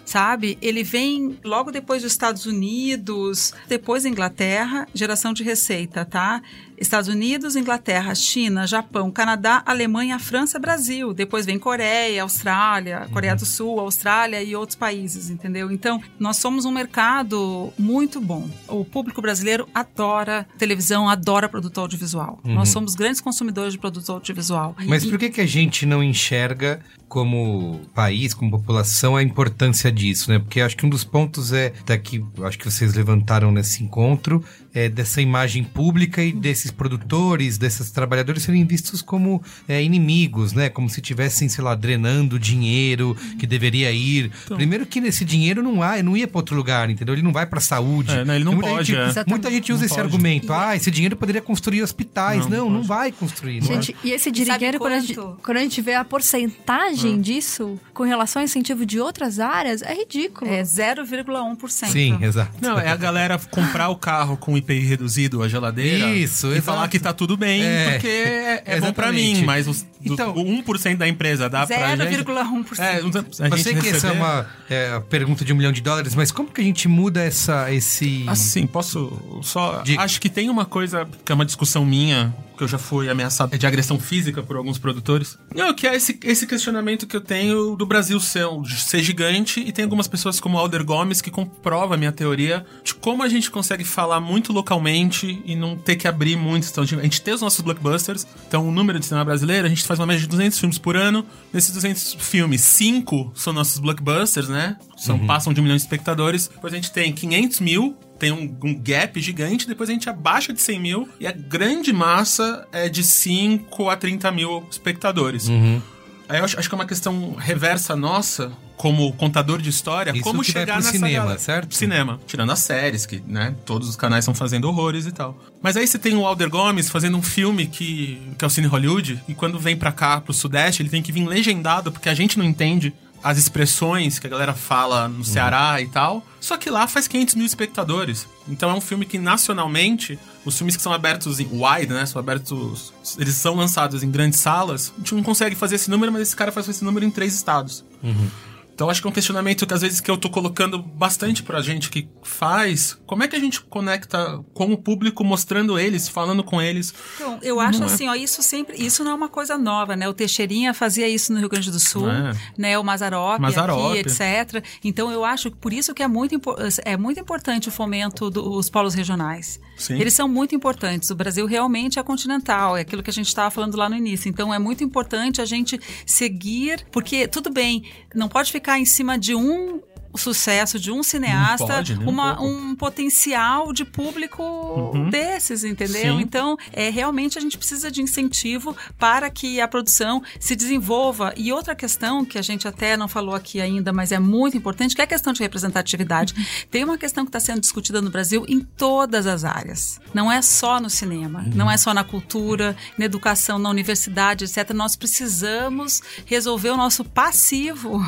sabe? Ele vem logo depois dos Estados Unidos, depois Inglaterra, geração de receita, tá? Estados Unidos, Inglaterra, China, Japão, Canadá, Alemanha, França, Brasil. Depois vem Coreia, Austrália, Coreia do Sul, Austrália e outros países, entendeu? Então, nós somos um mercado muito bom. O público brasileiro adora televisão, adora produto audiovisual. Nós somos grandes consumidores de produto audiovisual. Mas por que, que a gente não enxerga como país, como população, a importância disso, né? Porque acho que um dos pontos é, daqui, acho que vocês levantaram nesse encontro, é dessa imagem pública e desses produtores, desses trabalhadores serem vistos como é, inimigos, né? Como se tivessem, sei lá, drenando dinheiro que deveria ir. Então. Primeiro que nesse dinheiro não há, não ia para outro lugar, entendeu? Ele não vai para saúde. É, não, ele não Muita pode, gente- é. Muita gente usa Não esse pode. argumento. Ah, esse dinheiro poderia construir hospitais. Não, Não, não vai construir. não é? Gente, e esse dinheiro, quando a, gente, quando a gente vê a Ah. porcentagem disso com relação ao incentivo de outras áreas, é ridículo. É 0,1%. Sim, exato. Não, é a galera comprar o carro com IPI reduzido, a geladeira. Isso, e exato. falar que tá tudo bem, É, porque é, é bom pra mim, mas os, Então- o 1% da empresa dá pra gente... 0,1%. É, a Eu gente sei que essa é uma é, pergunta de um milhão de dólares, mas como que a gente muda essa, esse... Assim, posso só. Diga. Acho que tem uma coisa que é uma discussão minha, que eu já fui ameaçado de agressão física por alguns produtores. Não, que é esse, esse questionamento que eu tenho do Brasil ser, ser gigante e tem algumas pessoas como Alder Gomes que comprova a minha teoria de como a gente consegue falar muito localmente e não ter que abrir muito. Então, a gente tem os nossos blockbusters, então o número de cinema brasileiro, a gente faz uma média de 200 filmes por ano. Nesses 200 filmes, 5 são nossos blockbusters, né? São, Passam de um milhão de espectadores. Depois a gente tem 500 mil tem um, um gap gigante, depois a gente abaixa de 100 mil e a grande massa é de 5 a 30 mil espectadores. Aí eu acho, acho que é uma questão reversa nossa, como contador de história, Isso como chegar nessa cinema, galera. certo? Cinema. Tirando as séries, que, né, todos os canais estão fazendo horrores e tal. Mas aí você tem o Alder Gomes fazendo um filme que, que é o Cine Hollywood, e quando vem pra cá, pro Sudeste, ele tem que vir legendado, porque a gente não entende as expressões que a galera fala no Ceará e tal. Só que lá faz 500 mil espectadores. Então é um filme que nacionalmente, os filmes que são abertos em wide, né? São abertos. Eles são lançados em grandes salas. A gente não consegue fazer esse número, mas esse cara faz esse número em três estados. Então acho que é um questionamento que às vezes que eu tô colocando bastante pra gente que faz. Como é que a gente conecta com o público, mostrando eles, falando com eles? Então, eu acho Não é. assim, ó, isso sempre, isso não é uma coisa nova, né? O Teixeirinha fazia isso no Rio Grande do Sul, É. né? O Mazarop, Mazzaropi. aqui, etc. Então eu acho que por isso que é muito, é muito importante o fomento dos polos regionais. Sim. Eles são muito importantes. O Brasil realmente é continental, é aquilo que a gente estava falando lá no início. Então é muito importante a gente seguir, porque tudo bem, não pode ficar em cima de um sucesso de um cineasta, pode, um uma, um potencial de público desses, entendeu? Sim. Então, é, realmente a gente precisa de incentivo para que a produção se desenvolva. E outra questão que a gente até não falou aqui ainda, mas é muito importante, que é a questão de representatividade. Tem uma questão que está sendo discutida no Brasil em todas as áreas. Não é só no cinema, não é só na cultura, na educação, na universidade, etc. Nós precisamos resolver o nosso passivo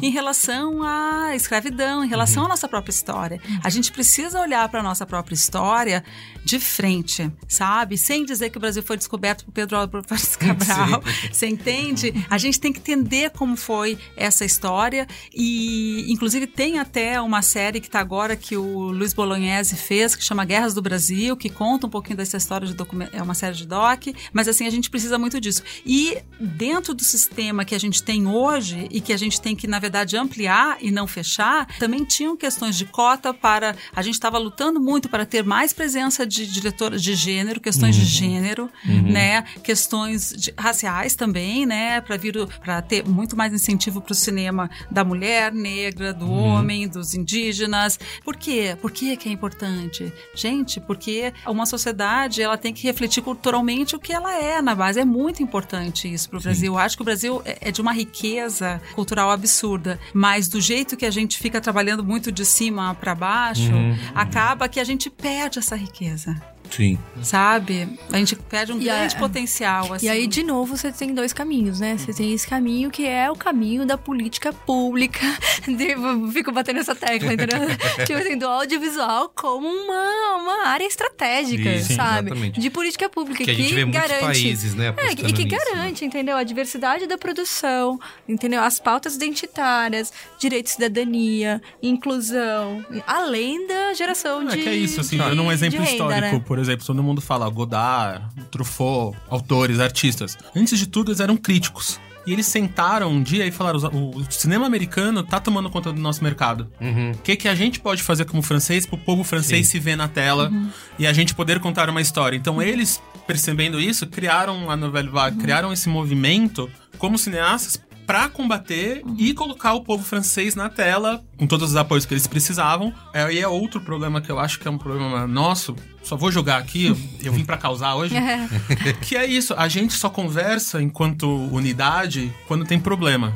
em relação à escravidão, em relação à nossa própria história. A gente precisa olhar para a nossa própria história de frente, sabe? Sem dizer que o Brasil foi descoberto por Pedro Álvares Cabral. Você entende? A gente tem que entender como foi essa história e, inclusive, tem até uma série que está agora que o Luiz Bolognese fez, que chama Guerras do Brasil, que conta um pouquinho dessa história de documento, é uma série de doc, mas assim a gente precisa muito disso. E dentro do sistema que a gente tem hoje e que a gente tem que na verdade ampliar e não fechar, também tinham questões de cota para a gente estava lutando muito para ter mais presença de diretoras de gênero, questões de gênero, né, questões de- raciais também, né, para vir para ter muito mais incentivo para o cinema da mulher negra, do homem, dos indígenas. Por quê? Por que que é importante? Gente, porque uma sociedade ela tem que refletir culturalmente o que ela é na base. É muito importante isso para o Brasil. Eu acho que o Brasil é é de uma riqueza cultural absurda, mas do jeito que a gente fica trabalhando muito de cima para baixo, acaba que a gente perde essa riqueza. Sim. Sabe? A gente perde um E grande a- potencial. Assim. E aí, de novo, você tem dois caminhos, né? Você tem esse caminho que é o caminho da política pública. De- Fico batendo essa tecla, entendeu? tipo assim, do audiovisual como uma, uma área estratégica, Isso, sabe? exatamente. De política pública. Que a gente vê muitos garante. países, né, É, e que nisso, garante, entendeu? A diversidade da produção, entendeu? As pautas identitárias, direito de cidadania, inclusão, além da geração É de. que é isso, assim, de- dando um exemplo renda, histórico, né? Por exemplo, todo mundo fala Godard, Truffaut, autores, artistas. Antes de tudo, eles eram críticos. E eles sentaram um dia e falaram: o cinema americano tá tomando conta do nosso mercado. O que, que a gente pode fazer como francês pro povo francês se ver na tela e a gente poder contar uma história? Então, eles, percebendo isso, criaram a Nouvelle Vague, criaram esse movimento como cineastas pra combater e colocar o povo francês na tela com todos os apoios que eles precisavam. Aí é outro problema que eu acho que é um problema nosso. Só vou jogar aqui, eu- vim pra causar hoje. que é isso, a gente só conversa enquanto unidade quando tem problema.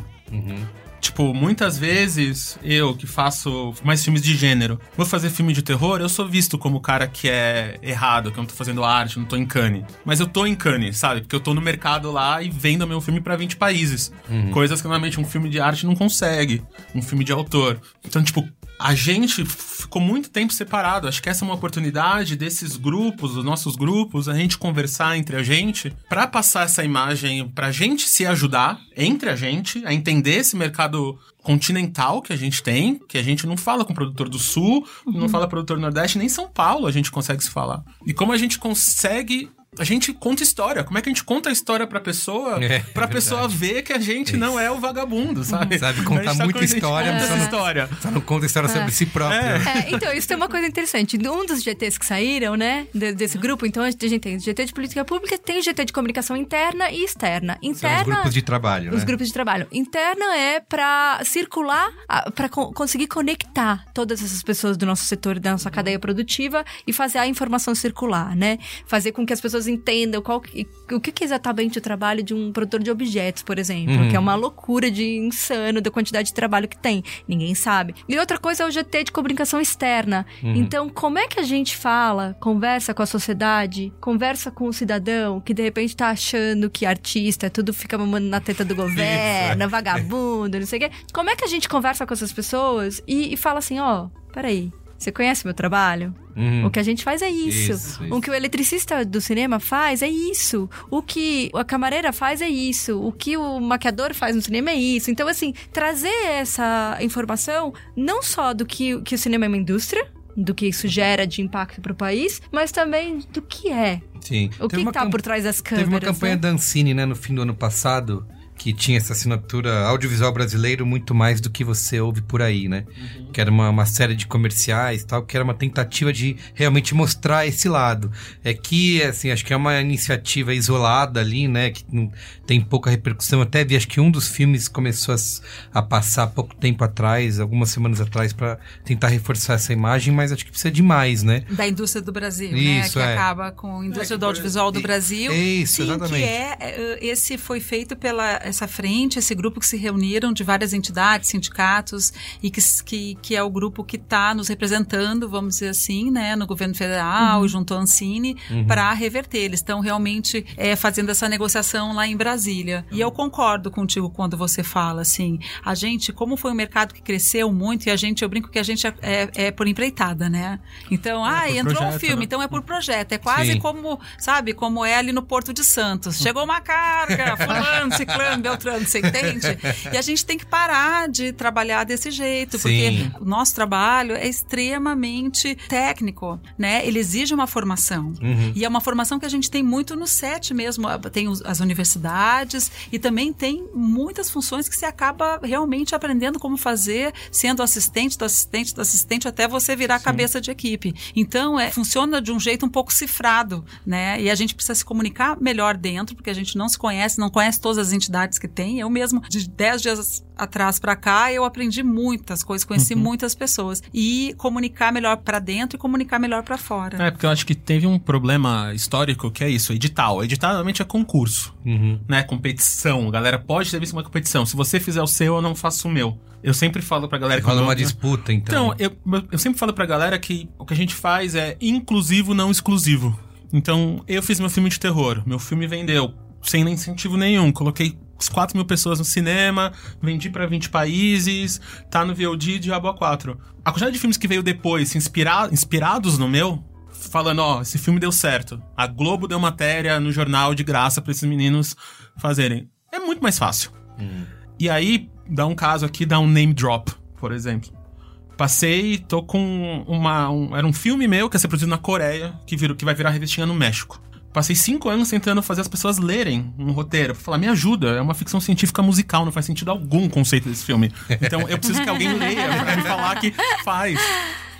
Tipo, muitas vezes eu que faço mais filmes de gênero, vou fazer filme de terror, eu sou visto como o cara que é errado, que eu não tô fazendo arte, não tô em Cannes. Mas eu tô em Cannes, sabe? Porque eu tô no mercado lá e vendo meu filme pra 20 países. Coisas que normalmente um filme de arte não consegue, um filme de autor. Então, tipo, a gente ficou muito tempo separado. Acho que essa é uma oportunidade desses grupos, dos nossos grupos, a gente conversar entre a gente para passar essa imagem, pra gente se ajudar entre a gente, a entender esse mercado continental que a gente tem, que a gente não fala com o produtor do Sul, uhum. não fala produtor do Nordeste, nem São Paulo a gente consegue se falar. E como a gente consegue a gente conta história. Como é que a gente conta a história pra pessoa? É, pra é pessoa ver que a gente não é o vagabundo, sabe? Sabe contar tá muita história, conta essa história. Só não conta história é. sobre si próprio. É. então, isso tem uma coisa interessante. Um dos GTs que saíram, né, desse grupo, então a gente tem o GT de política pública, tem o GT de comunicação interna e externa. Interna. São os grupos de trabalho, Os né? grupos de trabalho. Interna é pra circular, pra conseguir conectar todas essas pessoas do nosso setor, da nossa cadeia produtiva e fazer a informação circular, né? Fazer com que as pessoas pessoas entendam qual, o que é exatamente o trabalho de um produtor de objetos, por exemplo, uhum. que é uma loucura de insano da quantidade de trabalho que tem. Ninguém sabe. E outra coisa é o GT de comunicação externa. Uhum. Então, como é que a gente fala, conversa com a sociedade, conversa com o cidadão que de repente tá achando que artista tudo fica mamando na teta do governo, vagabundo, não sei o quê. Como é que a gente conversa com essas pessoas e, e fala assim, ó, oh, peraí, você conhece meu trabalho? Uhum. O que a gente faz é isso. Isso, isso. O que o eletricista do cinema faz é isso. O que a camareira faz é isso. O que o maquiador faz no cinema é isso. Então, assim, trazer essa informação não só do que, que o cinema é uma indústria, do que isso gera de impacto para o país, mas também do que é. Sim. O que está por trás das câmeras. Teve uma campanha né? da Ancine, né, no fim do ano passado, que tinha essa assinatura audiovisual brasileiro muito mais do que você ouve por aí, né? Uhum. Que era uma, uma série de comerciais tal, que era uma tentativa de realmente mostrar esse lado. É que, assim, acho que é uma iniciativa isolada ali, né? Que tem pouca repercussão. Até vi, acho que um dos filmes começou a, a passar pouco tempo atrás, algumas semanas atrás, para tentar reforçar essa imagem, mas acho que precisa de mais, né? Da indústria do Brasil, né? Isso, né? Que é. acaba com a indústria é, do audiovisual do Brasil. Isso, Sim, exatamente. que é, é, esse foi feito pela essa frente, esse grupo que se reuniram de várias entidades, sindicatos, e que, que, que é o grupo que está nos representando, vamos dizer assim, né, no governo federal, uhum. junto ao Ancine, uhum. para reverter. Eles estão realmente é, fazendo essa negociação lá em Brasília. E eu concordo contigo quando você fala assim, a gente, como foi um mercado que cresceu muito, e a gente, eu brinco que a gente é, é, é por empreitada, né? Então, é ah, entrou projeto, um filme, né? então é por projeto. É quase Sim. como, sabe, como é ali no Porto de Santos. Chegou uma carga, fulano, ciclano, beltrano você entende? e a gente tem que parar de trabalhar desse jeito, Sim. porque o nosso trabalho é extremamente técnico, né? Ele exige uma formação. Uhum. E é uma formação que a gente tem muito no set mesmo. Tem as universidades e também tem muitas funções que você acaba realmente aprendendo como fazer, sendo assistente do assistente do assistente até você virar Sim. cabeça de equipe. Então, é, funciona de um jeito um pouco cifrado, né? E a gente precisa se comunicar melhor dentro, porque a gente não se conhece, não conhece todas as entidades que tem. Eu mesmo, de 10 dias atrás para cá, eu aprendi muitas coisas, conheci uhum. muitas pessoas. E comunicar melhor para dentro e comunicar melhor para fora. É, porque eu acho que teve um problema histórico que é isso, edital. Edital realmente é concurso, uhum. né? Competição. A galera pode ter visto uma competição. Se você fizer o seu, eu não faço o meu. Eu sempre falo pra galera que. Rola uma disputa, então. Então, eu, eu sempre falo pra galera que o que a gente faz é inclusivo, não exclusivo. Então, eu fiz meu filme de terror. Meu filme vendeu sem incentivo nenhum. Coloquei 4 mil pessoas no cinema, vendi para 20 países, tá no VOD Diabo a 4. A quantidade de filmes que veio depois, inspira inspirados no meu, falando, ó, esse filme deu certo. A Globo deu matéria no jornal de graça para esses meninos fazerem. É muito mais fácil. Hum. E aí, dá um caso aqui, dá um name drop, por exemplo. Passei, tô com uma. Um, era um filme meu que ia ser produzido na Coreia, que, virou, que vai virar revistinha no México. Passei cinco anos tentando fazer as pessoas lerem um roteiro. Falar, me ajuda, é uma ficção científica musical, não faz sentido algum o conceito desse filme. Então eu preciso que alguém leia pra me falar que faz.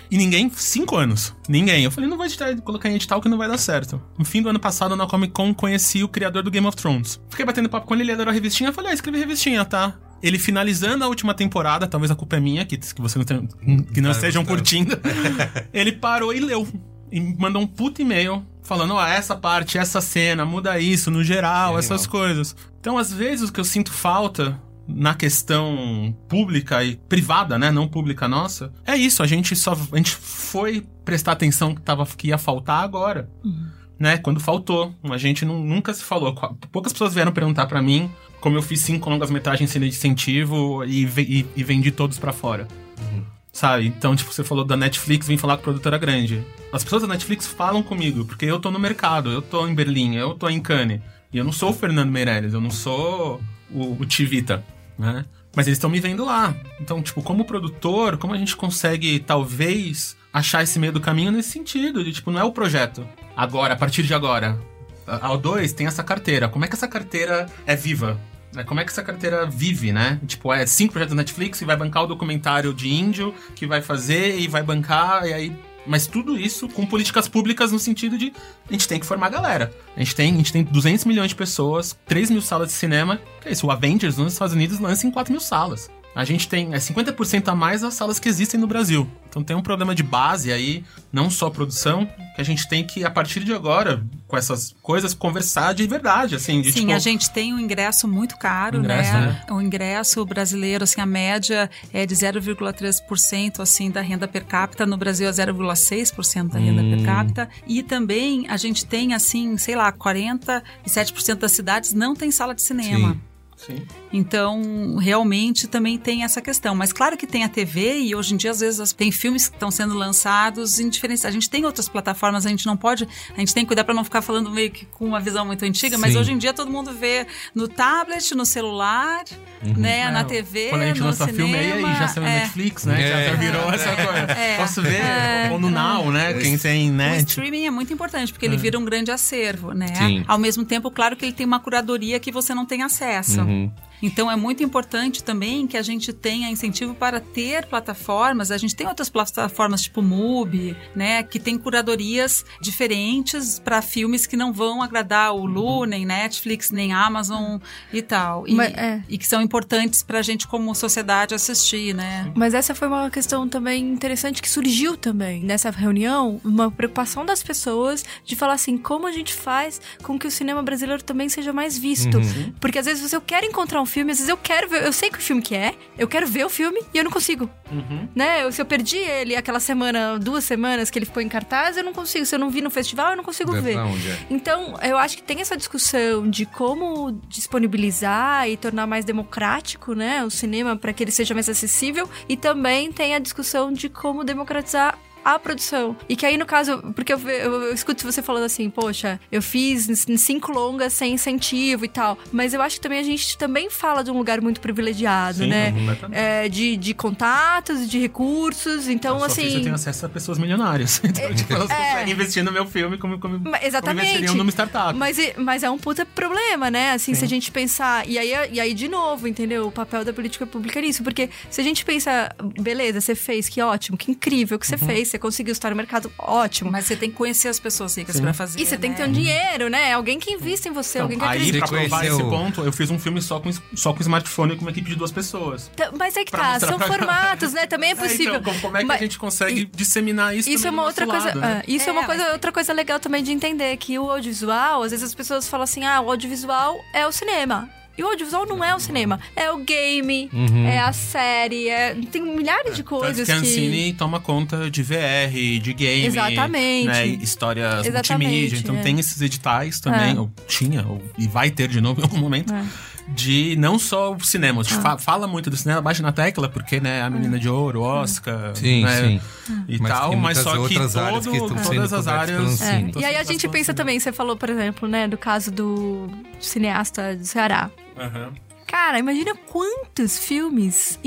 E ninguém, cinco anos, ninguém. Eu falei, não vou editar, colocar em edital que não vai dar certo. No fim do ano passado, na Comic Con, conheci o criador do Game of Thrones. Fiquei batendo papo com ele, ele adorou a revistinha. Eu falei, ah, escrevi revistinha, tá? Ele finalizando a última temporada, talvez a culpa é minha, que, que você não tem, que não estejam curtindo. ele parou e leu. E mandou um puto e-mail falando, ó, oh, essa parte, essa cena, muda isso, no geral, é essas coisas. Então, às vezes, o que eu sinto falta na questão pública e privada, né, não pública nossa, é isso, a gente só a gente foi prestar atenção que tava que ia faltar agora. Uhum. Né, quando faltou, a gente não, nunca se falou. Poucas pessoas vieram perguntar para mim como eu fiz cinco longas metragens sem incentivo e, e, e vendi todos para fora. Uhum. Sabe? Então, tipo, você falou da Netflix, vem falar com a produtora grande. As pessoas da Netflix falam comigo, porque eu tô no mercado, eu tô em Berlim, eu tô em Cannes. E eu não sou o Fernando Meirelles, eu não sou o, o Tivita, né? Mas eles estão me vendo lá. Então, tipo, como produtor, como a gente consegue, talvez, achar esse meio do caminho nesse sentido? De, tipo, não é o projeto. Agora, a partir de agora. A O2 tem essa carteira. Como é que essa carteira é viva? Né, Como é que essa carteira vive, né? Tipo, é cinco projetos da Netflix e vai bancar o documentário de índio, que vai fazer e vai bancar, e aí. Mas tudo isso com políticas públicas no sentido de a gente tem que formar a galera. A gente tem, a gente tem 200 milhões de pessoas, 3 mil salas de cinema. Que é isso? O Avengers nos Estados Unidos lança em 4 mil salas. A gente tem é 50% a mais das salas que existem no Brasil. Então tem um problema de base aí, não só produção, que a gente tem que, a partir de agora, com essas coisas, conversar de verdade, assim. De, Sim, tipo, a gente tem um ingresso muito caro, Ingresso, né? né? O ingresso brasileiro, assim, a média é de 0,3% assim da renda per capita, no Brasil é 0,6% da renda Hum. per capita. E também a gente tem assim, sei lá, 47% das cidades não tem sala de cinema. Sim. Sim. Então, realmente também tem essa questão. Mas claro que tem a TV e hoje em dia, às vezes, tem filmes que estão sendo lançados em diferentes. A gente tem outras plataformas, a gente não pode. A gente tem que cuidar para não ficar falando meio que com uma visão muito antiga, mas Sim. hoje em dia todo mundo vê no tablet, no celular, né, É, na TV. Quando a gente no lança cinema, filme, aí, aí já saiu na é. Netflix, né? É. Já virou essa coisa. É. Posso ver? É. Ou no Now, né? Quem tem, O né? Tipo, streaming é muito importante, porque ele vira um grande acervo, né? Sim. Ao mesmo tempo, claro que ele tem uma curadoria que você não tem acesso. Uhum. 嗯 Então é muito importante também que a gente tenha incentivo para ter plataformas. A gente tem outras plataformas tipo MUBI, né, que tem curadorias diferentes para filmes que não vão agradar o Lu, nem Netflix, nem Amazon e tal. E, Mas, é. e que são importantes para a gente como sociedade assistir, né? Mas essa foi uma questão também interessante que surgiu também nessa reunião, uma preocupação das pessoas de falar assim, como a gente faz com que o cinema brasileiro também seja mais visto? Porque às vezes você quer encontrar um filme, às vezes eu quero ver, eu sei que o filme que é, eu quero ver o filme e eu não consigo. Né? Eu- se eu perdi ele aquela semana, duas semanas que ele ficou em cartaz, eu não consigo. Se eu não vi no festival, eu não consigo Vai ver. é? Então, eu acho que tem essa discussão de como disponibilizar e tornar mais democrático, né, o cinema para que ele seja mais acessível e também tem a discussão de como democratizar a produção. E que aí, no caso, porque eu, eu, eu escuto você falando assim, poxa, eu fiz cinco longas sem incentivo e tal. Mas eu acho que também a gente também fala de um lugar muito privilegiado, Sim, né? completamente. É, de, de contatos, de recursos. Então, que assim. você tem acesso a pessoas milionárias. Então, tipo, elas conseguem investir no meu filme como, como, Ma- como Exatamente. investiriam numa startup. Mas, mas é um puta problema, né? Assim, se a gente pensar. E aí, e aí, de novo, entendeu? O papel da política pública nisso. Porque se a gente pensa, beleza, você fez, que ótimo, que incrível que você Uhum. fez, você conseguiu estar no mercado, ótimo. Mas você tem que conhecer as pessoas ricas para fazer. e você tem que ter né? um dinheiro, né? Alguém que invista em você, Então, alguém que aí, acredita. pra Você provar esse ponto, eu fiz um filme só com, só com smartphone com uma equipe de duas pessoas. Tá, Mas é que pra tá, são pra- formatos, né? Também é possível. então, como, é que Mas- a gente consegue e- disseminar isso Isso é uma outra coisa. lado, né? ah, isso é, É, uma mas- coisa, outra coisa legal também de entender que o audiovisual, às vezes as pessoas falam assim: "Ah, o audiovisual é o cinema". E o audiovisual não é o cinema, é o game, é a série, é... tem milhares de Tanto coisas que a Ancine toma conta de VR, de game, Exatamente. né, histórias Exatamente, multimídia. Então é. tem esses editais também, É. ou tinha, ou, e vai ter de novo em algum momento, É. de não só o cinema. A gente Ah. fa- fala muito do cinema, bate na tecla, porque, né, a menina de ouro, Oscar, Sim, né, sim. e Mas tal, mas só que todo, áreas que todas as áreas... É. E aí a gente pensa também, você falou, por exemplo, né, do caso do cineasta do Ceará. Aham. Cara, imagina quantos filmes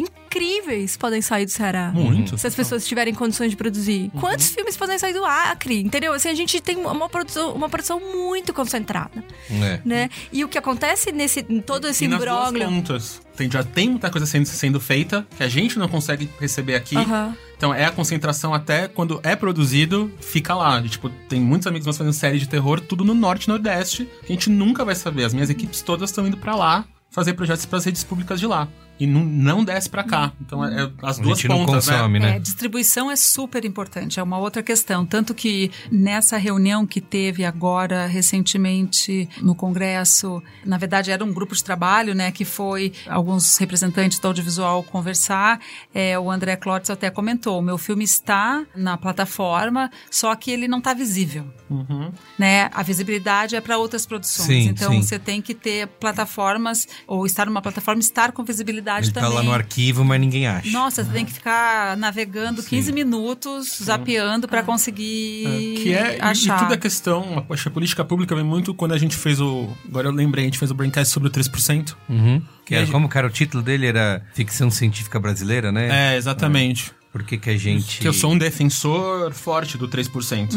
incríveis podem sair do Ceará. Muito. Se as pessoas tiverem condições de produzir. Uhum. Quantos filmes podem sair do Acre? Entendeu? Assim, a gente tem uma produção, uma produção muito concentrada, É. né? E o que acontece nesse todo esse E imbróglio. Tem, já tem muita coisa sendo, sendo feita que a gente não consegue receber aqui. Aham. Então é a concentração até quando é produzido, fica lá. E, tipo, tem muitos amigos meus fazendo série de terror, tudo no norte e nordeste, que a gente nunca vai saber. As minhas equipes todas estão indo pra lá fazer projetos para as redes públicas de lá. E não, não desce pra cá. Então é, é as A duas pontas, consome, né? né? É, distribuição é super importante, é uma outra questão. Tanto que nessa reunião que teve agora recentemente no Congresso, na verdade era um grupo de trabalho, né, que foi alguns representantes do audiovisual conversar. É, o André Clotz até comentou: o meu filme está na plataforma, só que ele não está visível. Uhum. Né? A visibilidade é para outras produções. Sim, então sim. você tem que ter plataformas ou estar numa plataforma, estar com visibilidade Ele também. tá lá no arquivo, mas ninguém acha. Nossa, você tem que ficar navegando 15 minutos, zapeando pra conseguir Que é, e- achar. e tudo é questão, acho que a política pública vem muito quando a gente fez o. Agora eu lembrei, a gente fez o Braincast sobre o 3%. Uhum. Que E era, a gente- como que era o título dele? Era Ficção Científica Brasileira, né? É, exatamente. Por que que a gente... Que eu sou um defensor forte do 3%.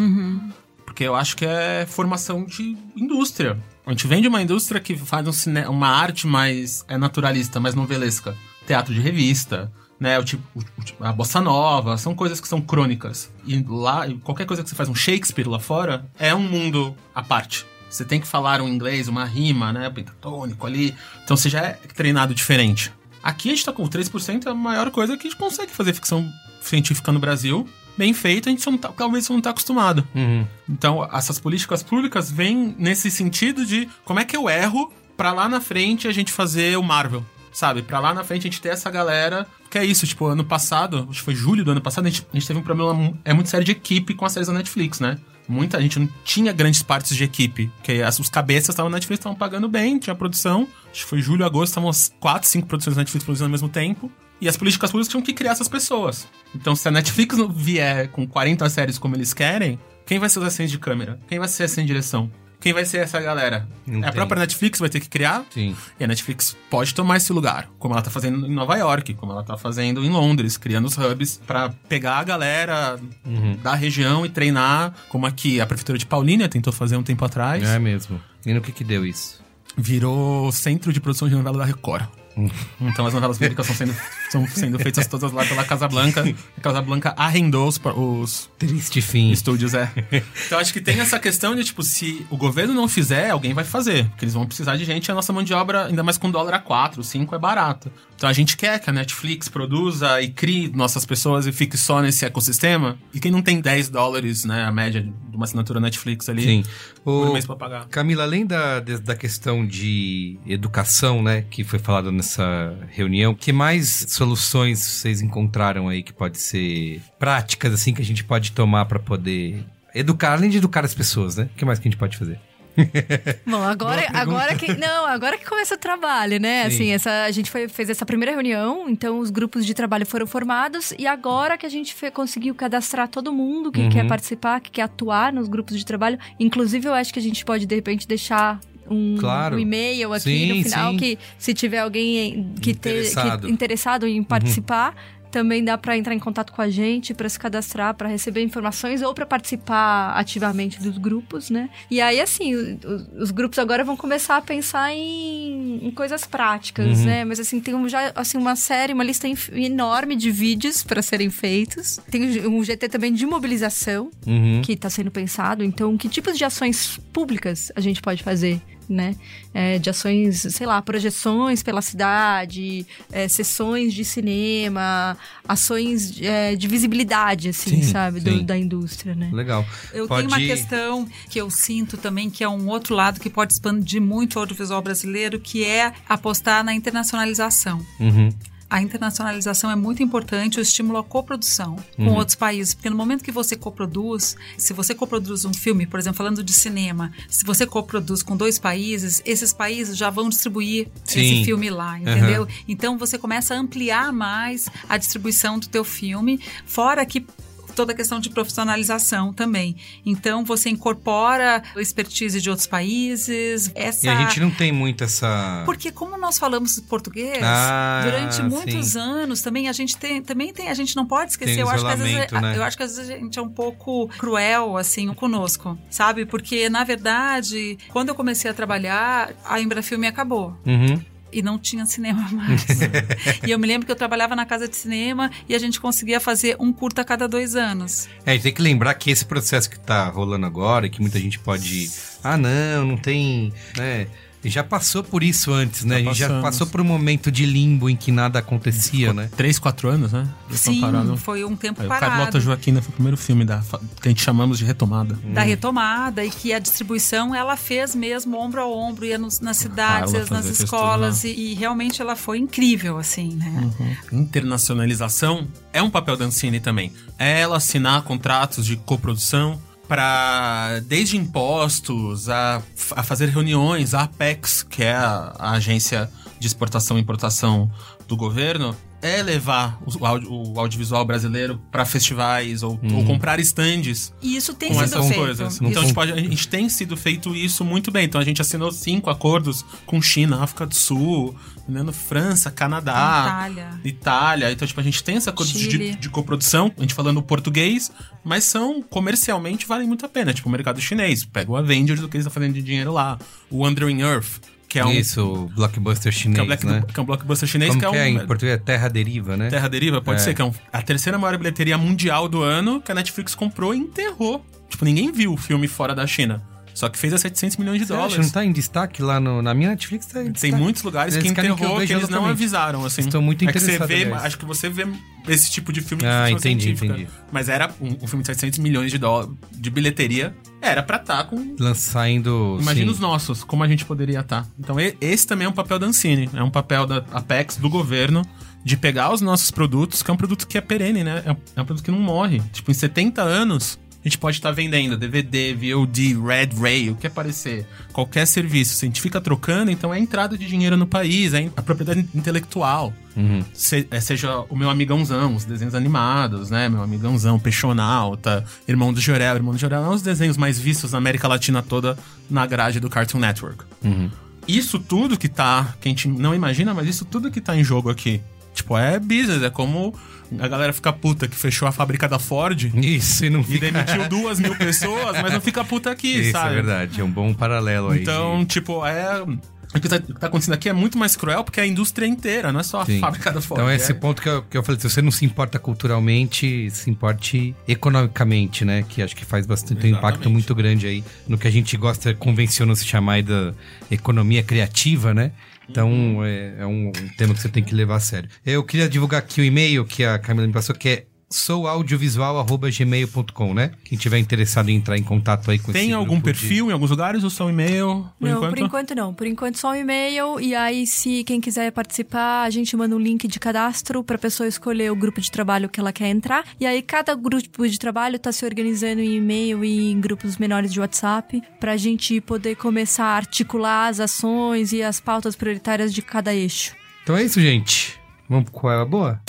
Porque eu acho que é formação de indústria. A gente vem de uma indústria que faz um cine... uma arte mais é naturalista, mais novelesca. Teatro de revista, né? O tipo, o- o- a bossa nova, são coisas que são crônicas. E lá, qualquer coisa que você faz um Shakespeare lá fora é um mundo à parte. Você tem que falar um inglês, uma rima, né? Pentatônico ali. Então você já é treinado diferente. Aqui a gente tá com 3%, é a maior coisa que a gente consegue fazer ficção científica no Brasil. Bem feito, a gente só não tá, talvez não tá acostumado. Uhum. Então, essas políticas públicas vêm nesse sentido de como é que eu erro pra lá na frente a gente fazer o Marvel, sabe? Pra lá na frente a gente ter essa galera. Que é isso, tipo, ano passado, acho que foi julho do ano passado, a gente, a gente teve um problema é muito sério de equipe com as séries da Netflix, né? Muita gente não tinha grandes partes de equipe, porque as, os cabeças estavam na Netflix, estavam pagando bem, tinha produção. Acho que foi julho, agosto, estavam as quatro, cinco produções da Netflix produzindo ao mesmo tempo. E as políticas públicas tinham que criar essas pessoas. Então, se a Netflix não vier com 40 séries como eles querem, quem vai ser os assistentes de câmera? Quem vai ser de direção? Quem vai ser essa galera? Não é a tem. própria Netflix vai ter que criar? Sim. E a Netflix pode tomar esse lugar, como ela tá fazendo em Nova York, como ela tá fazendo em Londres, criando os hubs pra pegar a galera Uhum. da região e treinar, como aqui a prefeitura de Paulínia tentou fazer um tempo atrás. É mesmo. E no que que deu isso? Virou centro de produção de novela da Record. Então as novelas bíblicas estão sendo, são sendo feitas todas lá pela Casa Blanca. A Casa Blanca arrendou os, os Triste fim. estúdios, é. Então acho que tem essa questão de, tipo, se o governo não fizer, alguém vai fazer. Porque eles vão precisar de gente e a nossa mão de obra, ainda mais com dólar a 4, 5, é barato. Então a gente quer que a Netflix produza e crie nossas pessoas e fique só nesse ecossistema. E quem não tem 10 dólares, né, a média de uma assinatura Netflix ali, Sim. por O... mês pra pagar. Camila, além da, da questão de educação, né, que foi falado nessa reunião, que mais soluções vocês encontraram aí que pode ser práticas, assim, que a gente pode tomar pra poder educar, além de educar as pessoas, né? O que mais que a gente pode fazer? Bom, agora, agora que. Não, agora que começa o trabalho, né? Sim. Assim, essa, a gente foi, fez essa primeira reunião, então os grupos de trabalho foram formados, e agora que a gente fe- conseguiu cadastrar todo mundo que Uhum. quer participar, que quer atuar nos grupos de trabalho. Inclusive, eu acho que a gente pode, de repente, deixar. Um, Claro. um e-mail aqui Sim, no final sim. que se tiver alguém que ter Interessado. que- interessado em participar também dá para entrar em contato com a gente para se cadastrar, para receber informações ou para participar ativamente dos grupos, né? E aí assim, o- o- os grupos agora vão começar a pensar em, em coisas práticas, Uhum. né? Mas assim, tem um, já assim uma série, uma lista enorme de vídeos para serem feitos. Tem um GT também de mobilização Uhum. que está sendo pensado. Então, que tipos de ações públicas a gente pode fazer? Né? É, de ações, sei lá, projeções pela cidade, é, sessões de cinema, ações é, de visibilidade, assim, Sim, sabe, do- da indústria, né? Legal. Eu Pode- tenho uma questão que eu sinto também, que é um outro lado que pode expandir muito o audiovisual brasileiro, que é apostar na internacionalização. Uhum. A internacionalização é muito importante, o estímulo à coprodução com Uhum. outros países. Porque no momento que você coproduz, se você coproduz um filme, por exemplo, falando de cinema, se você coproduz com dois países, esses países já vão distribuir Sim. esse filme lá, entendeu? Então você começa a ampliar mais a distribuição do teu filme, fora que toda a questão de profissionalização também. Então você incorpora a expertise de outros países. Essa E a gente não tem muito essa. porque como nós falamos português Ah, durante muitos sim. anos, também a gente tem, também tem, a gente não pode esquecer. Tem eu acho que às vezes, né? eu acho que às vezes a gente é um pouco cruel assim conosco, sabe? Porque na verdade, quando eu comecei a trabalhar, a Embrafilme acabou. Uhum. E não tinha cinema mais. e eu me lembro que eu trabalhava na casa de cinema e a gente conseguia fazer um curta a cada dois anos. É, a gente tem que lembrar que esse processo que tá rolando agora, que muita gente pode. Ah, não, não tem. Né? Já passou por isso antes, né? Já a gente já passou por um momento de limbo em que nada acontecia, né? Três, quatro anos, né? Sim, foi um tempo Aí, o parado. Carlota Joaquina foi o primeiro filme da, que a gente chamamos de retomada. da retomada e que a distribuição ela fez mesmo ombro a ombro, ia nos- nas cidades, ia nas escolas e, e realmente ela foi incrível, assim, né? Internacionalização é um papel da Ancine também. É ela assinar contratos de coprodução para desde impostos a, a fazer reuniões, a Apex, que é a, a agência de exportação e importação do governo, é levar o, audio- o audiovisual brasileiro para festivais ou, ou comprar estandes E isso tem com sido essas feito. coisas. Isso- Então, tipo, a gente tem sido feito isso muito bem. Então, a gente assinou cinco acordos com China, África do Sul, entendeu? França, Canadá, Itália. Itália. Então, tipo, a gente tem esse acordo de, de coprodução, a gente falando português, mas são, comercialmente, valem muito a pena. Tipo, o mercado chinês. Pega o Avengers do que eles estão fazendo de dinheiro lá. O Wandering Earth, que é um... Isso, blockbuster Que é, chinês, um black, né? que é um blockbuster chinês, Como que é que um... é em português? Terra Deriva, né? Terra Deriva, pode É. ser, que é um- a terceira maior bilheteria mundial do ano que a Netflix comprou e enterrou. Tipo, ninguém viu o filme fora da China. Só que fez a 700 milhões de Você dólares. acha? Não tá em destaque lá no, na minha Netflix? Tá em Tem muitos lugares Eles que que enterrou que, veja eles não avisaram, assim. Estou muito é que você interessado, vê, aliás. acho que você vê esse tipo de filme de Ah, entendi, científica. entendi. Mas era um, um filme de 700 milhões de dólares de bilheteria. Era pra estar com Lançar indo... Imagina sim. os nossos, como a gente poderia estar. Então, e- esse também é um papel da Ancine. É um papel da Apex, do governo, de pegar os nossos produtos, que é um produto que é perene, né? É um, é um produto que não morre. Tipo, em 70 anos, a gente pode estar vendendo DVD, VOD, Red Ray, o que aparecer. Qualquer serviço. Se a gente fica trocando, então é a entrada de dinheiro no país, é a propriedade intelectual. Uhum. Se- é, seja o meu amigãozão, os desenhos animados, né? Meu amigãozão, Peixonauta, Irmão do Jorel. Irmão do Jorel é um dos desenhos mais vistos na América Latina toda na grade do Cartoon Network. Isso tudo que tá, que a gente não imagina, mas isso tudo que tá em jogo aqui. Tipo, é business, é como a galera fica puta que fechou a fábrica da Ford Isso, e não e fica... demitiu duas mil pessoas, mas não fica puta aqui, Isso, sabe? é verdade. É um bom paralelo aí. Então, tipo, é. O que, tá, o que tá acontecendo aqui é muito mais cruel porque é a indústria inteira, não é só a Sim. fábrica da Ford. Então é esse é- ponto que eu, que eu falei, se você não se importa culturalmente, se importe economicamente, né? Que acho que faz bastante um impacto Exatamente. muito grande aí no que a gente gosta, convenciona se chamar aí da economia criativa, né? Então é, é um tema que você tem que levar a sério. Eu queria divulgar aqui o e-mail que a Camila me passou, que é souaudiovisual.gmail.com, né? Quem tiver interessado em entrar em contato aí com Tem esse algum grupo de- perfil em alguns lugares ou só um e-mail? Por não, enquanto? por enquanto não. Por enquanto só um e-mail. E aí, se quem quiser participar, a gente manda um link de cadastro pra pessoa escolher o grupo de trabalho que ela quer entrar. E aí, cada grupo de trabalho tá se organizando em e-mail e em grupos menores de WhatsApp pra gente poder começar a articular as ações e as pautas prioritárias de cada eixo. Então é isso, gente. Vamos pro qual é a boa?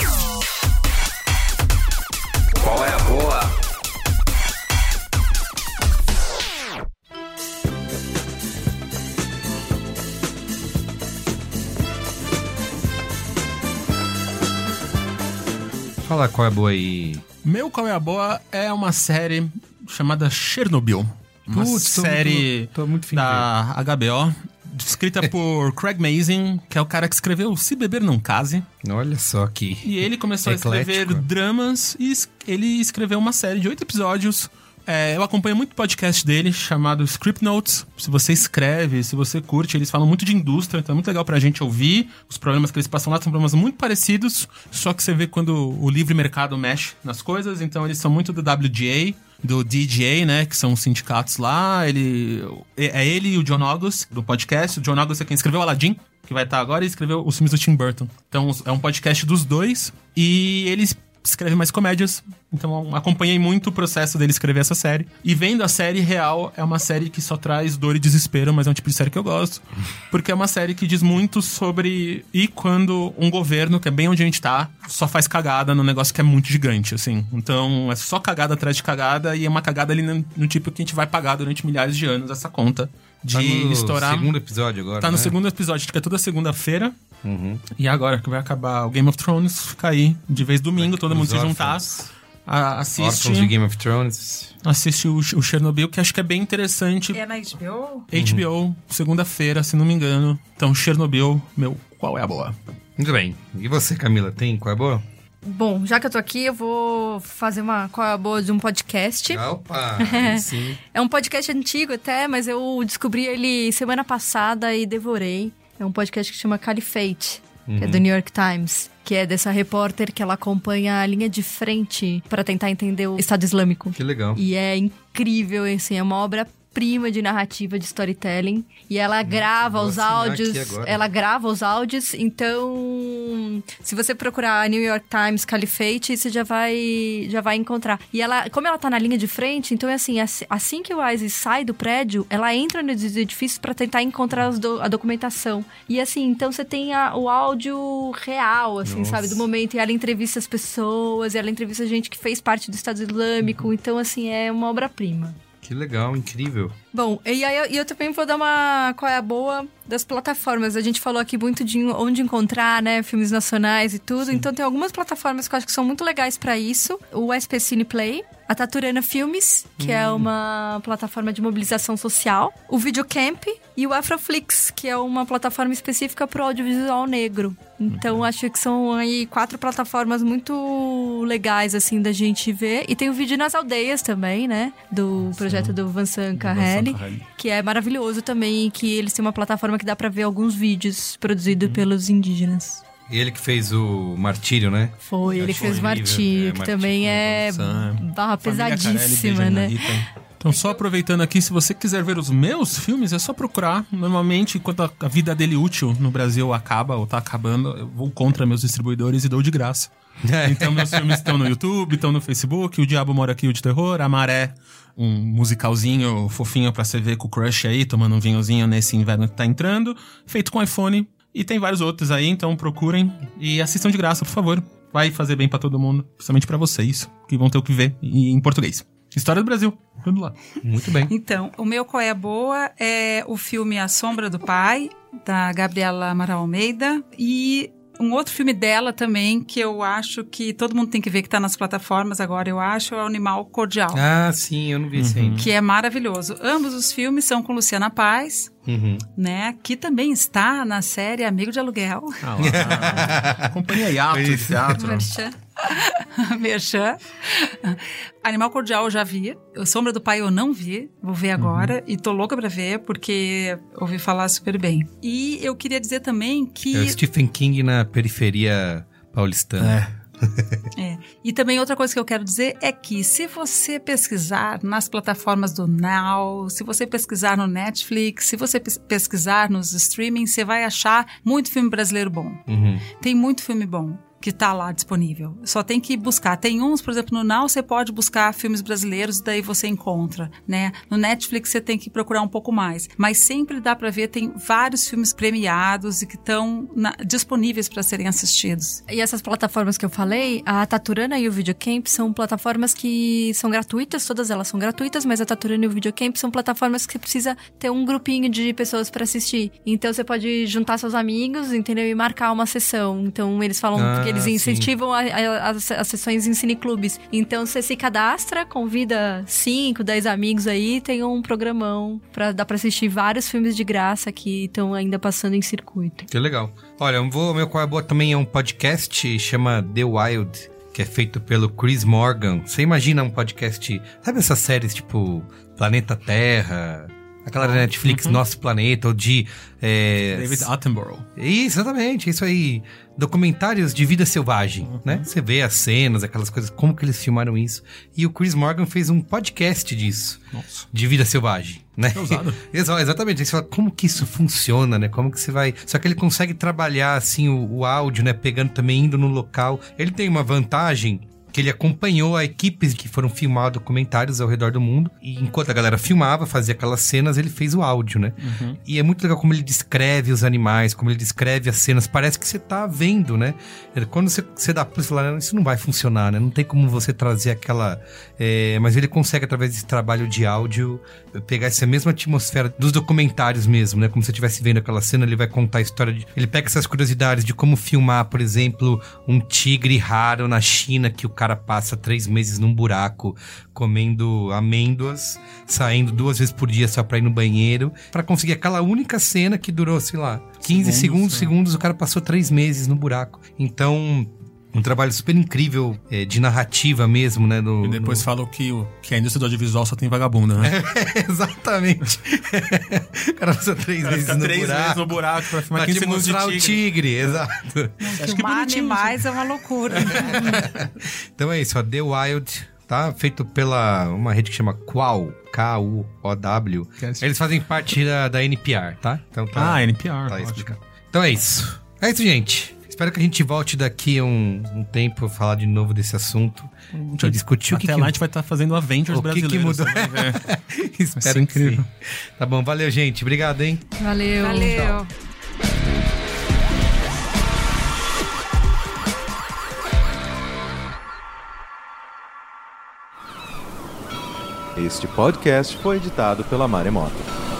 Fala qual é a boa aí. Meu Qual é a Boa é uma série chamada Chernobyl. Uma Putz, série tô- tô muito da HBO, escrita por Craig Mazin, que é o cara que escreveu Se Beber Não Case. Olha só que. E ele começou a escrever Eclético. dramas e ele escreveu uma série de oito episódios. É, eu acompanho muito podcast dele chamado Script Notes. Se você escreve, se você curte, eles falam muito de indústria, então é muito legal pra gente ouvir. Os problemas que eles passam lá são problemas muito parecidos, só que você vê quando o livre mercado mexe nas coisas. Então eles são muito do WGA, do DGA, né? Que são os sindicatos lá. Ele, é é ele e o John August do podcast. O John August é quem escreveu Aladdin que vai estar agora, e escreveu os filmes do Tim Burton. Então é um podcast dos dois e eles escrevem mais comédias. Então acompanhei muito o processo dele escrever essa série. E vendo a série real, é uma série que só traz dor e desespero, mas é um tipo de série que eu gosto. Porque é uma série que diz muito sobre e quando um governo, que é bem onde a gente tá, só faz cagada no negócio que é muito gigante, assim. Então é só cagada atrás de cagada e é uma cagada ali no, no tipo que a gente vai pagar durante milhares de anos essa conta de Tá no estourar. segundo episódio agora. Tá no né? segundo episódio, acho que é toda segunda-feira. Uhum. E agora que vai acabar o Game of Thrones, fica aí de vez domingo, todo mundo Os se juntar. órfãos. a- assiste Órfãos de Game of Thrones. assiste o, o Chernobyl, que acho que é bem interessante. É na HBO? HBO, segunda-feira, se não me engano. Então, Chernobyl, meu, qual é a boa? Muito bem. E você, Camila, tem qual é a boa? Bom, já que eu tô aqui, eu vou fazer uma qual é a boa de um podcast. Opa! aí sim. É um podcast antigo até, mas eu descobri ele semana passada e devorei. É um podcast que chama Caliphate, que é do New York Times, que é dessa repórter que ela acompanha a linha de frente para tentar entender o Estado Islâmico. Que legal. E é incrível, assim, é uma obra-prima de narrativa, de storytelling. E ela grava os áudios. Ela grava os áudios, então se você procurar New York Times Caliphate, você já vai já vai encontrar. E ela, como ela tá na linha de frente, então é assim, assim- que o Isis sai do prédio, ela entra nos edifícios para tentar encontrar do- a documentação. E assim, então você tem a- o áudio real, assim, Nossa. sabe, do momento. E ela entrevista as pessoas, ela entrevista gente que fez parte do Estado Islâmico. Então, assim, é uma obra-prima. Que legal, incrível. Bom, e aí eu, também vou dar uma qual é a boa das plataformas. A gente falou aqui muito de onde encontrar, né, filmes nacionais e tudo. Então tem algumas plataformas que eu acho que são muito legais pra isso. O SP Cine Play, a Taturana Filmes, que é uma plataforma de mobilização social, o Videocamp e o Afroflix, que é uma plataforma específica pro audiovisual negro. Então acho que são aí quatro plataformas muito legais assim da gente ver. E tem o vídeo nas aldeias também, né, do projeto do Vansan Carrelli, que é maravilhoso também, que eles têm uma plataforma que dá pra ver alguns vídeos produzidos pelos indígenas. E ele que fez o Martírio, né? Foi, ele que fez horrível, Martírio, é, que Martírio, também é Sam, barra Carelli, pesadíssima, né? Rita. Então, só aproveitando aqui, se você quiser ver os meus filmes, é só procurar. Normalmente, quando a a vida dele útil no Brasil acaba ou tá acabando, eu vou contra meus distribuidores e dou de graça. Então, meus filmes estão no YouTube, estão no Facebook. O Diabo Mora Aqui, o de Terror. A Maré, um musicalzinho fofinho pra você ver com o crush aí, tomando um vinhozinho nesse inverno que tá entrando. Feito com iPhone. E tem vários outros aí, então procurem e assistam de graça, por favor. Vai fazer bem pra todo mundo, principalmente pra vocês, que vão ter o que ver em português. História do Brasil, tudo lá. Muito bem. Então, o meu qual é a boa é o filme A Sombra do Pai, da Gabriela Amaral Almeida, e um outro filme dela também, que eu acho que todo mundo tem que ver, que tá nas plataformas agora, eu acho, é o Animal Cordial. Ah, sim, eu não vi isso ainda. Que é maravilhoso. Ambos os filmes são com Luciana Paz, Uhum. né? Que também está na série Amigo de Aluguel. Ah, lá. Companhia Yato de teatro. Merchan. Animal Cordial eu já vi. O Sombra do Pai eu não vi. Vou ver agora. E tô louca pra ver, porque ouvi falar super bem. E eu queria dizer também que. É o Stephen King na periferia paulistana. É. É. E também outra coisa que eu quero dizer é que se você pesquisar nas plataformas do Now, se você pesquisar no Netflix, se você pes- pesquisar nos streaming, você vai achar muito filme brasileiro bom. Uhum. Tem muito filme bom que tá lá disponível. Só tem que buscar. Tem uns, por exemplo, no Now você pode buscar filmes brasileiros e daí você encontra, né? No Netflix você tem que procurar um pouco mais. Mas sempre dá pra ver, tem vários filmes premiados e que estão disponíveis para serem assistidos. E essas plataformas que eu falei, a Taturana e o Videocamp são plataformas que são gratuitas, todas elas são gratuitas, mas a Taturana e o Videocamp são plataformas que precisa ter um grupinho de pessoas pra assistir. Então você pode juntar seus amigos, entendeu? E marcar uma sessão. Então eles falam Ah, que eles sim. incentivam a- a- as, as sessões em cineclubes. Então você se cadastra, convida 5, 10 amigos aí, tem um programão pra dar pra assistir vários filmes de graça que estão ainda passando em circuito. Que legal. Olha, eu vou, meu qual é boa também é um podcast, chama The Wild, que é feito pelo Chris Morgan. Você imagina um podcast, sabe essas séries tipo Planeta Terra, aquela da Netflix, Nosso Planeta, ou de... é, David Attenborough. Isso, exatamente, isso aí. Documentários de vida selvagem, né? Você vê as cenas, aquelas coisas, como que eles filmaram isso. E o Chris Morgan fez um podcast disso, Nossa. de vida selvagem, né? Ousado. Exa- Exatamente. Aí você fala, como que isso funciona, né? Como que você vai... Só que ele consegue trabalhar, assim, o, o áudio, né? Pegando também, indo no local. Ele tem uma vantagem que ele acompanhou a equipes que foram filmar documentários ao redor do mundo. E enquanto a galera filmava, fazia aquelas cenas, ele fez o áudio, né? E é muito legal como ele descreve os animais, como ele descreve as cenas. Parece que você tá vendo, né? Ele- Quando você, você dá play, você fala, "Não, isso não vai funcionar, né? Não tem como você trazer aquela... é, mas ele consegue, através desse trabalho de áudio, pegar essa mesma atmosfera dos documentários mesmo, né? Como se você estivesse vendo aquela cena, ele vai contar a história de... Ele pega essas curiosidades de como filmar, por exemplo, um tigre raro na China que o cara passa três meses num buraco comendo amêndoas, saindo duas vezes por dia só pra ir no banheiro, pra conseguir aquela única cena que durou, sei lá, 15 Segundos, segundos, né? segundos, o cara passou três meses no buraco. Então, um trabalho super incrível é, de narrativa mesmo, né? no- E depois no- falou que, o, que a indústria do audiovisual só tem vagabunda, né? Exatamente. o cara passou três cara vezes no três buraco. vezes no buraco pra filmar Pra 15 te segundos de mostrar o tigre. tigre, exato. Acho que Filmar bonitinho, animais é uma loucura. né? Então é isso, ó, The Wild, tá? Feito pela uma rede que chama Qual, K-U-O-W. Cast. Eles fazem parte da, da NPR, tá? Então tá. Ah, NPR. Tá explicado. Então é isso. É isso, gente. Espero que a gente volte daqui a um, um tempo a falar de novo desse assunto. A discutir o que, Até que, lá a gente vai estar fazendo Avengers o que, que brasileiros. mudou. ver. Espero que incrível. sim. Tá bom, valeu, gente. Obrigado, hein? Valeu. Valeu. Este podcast foi editado pela Maremoto.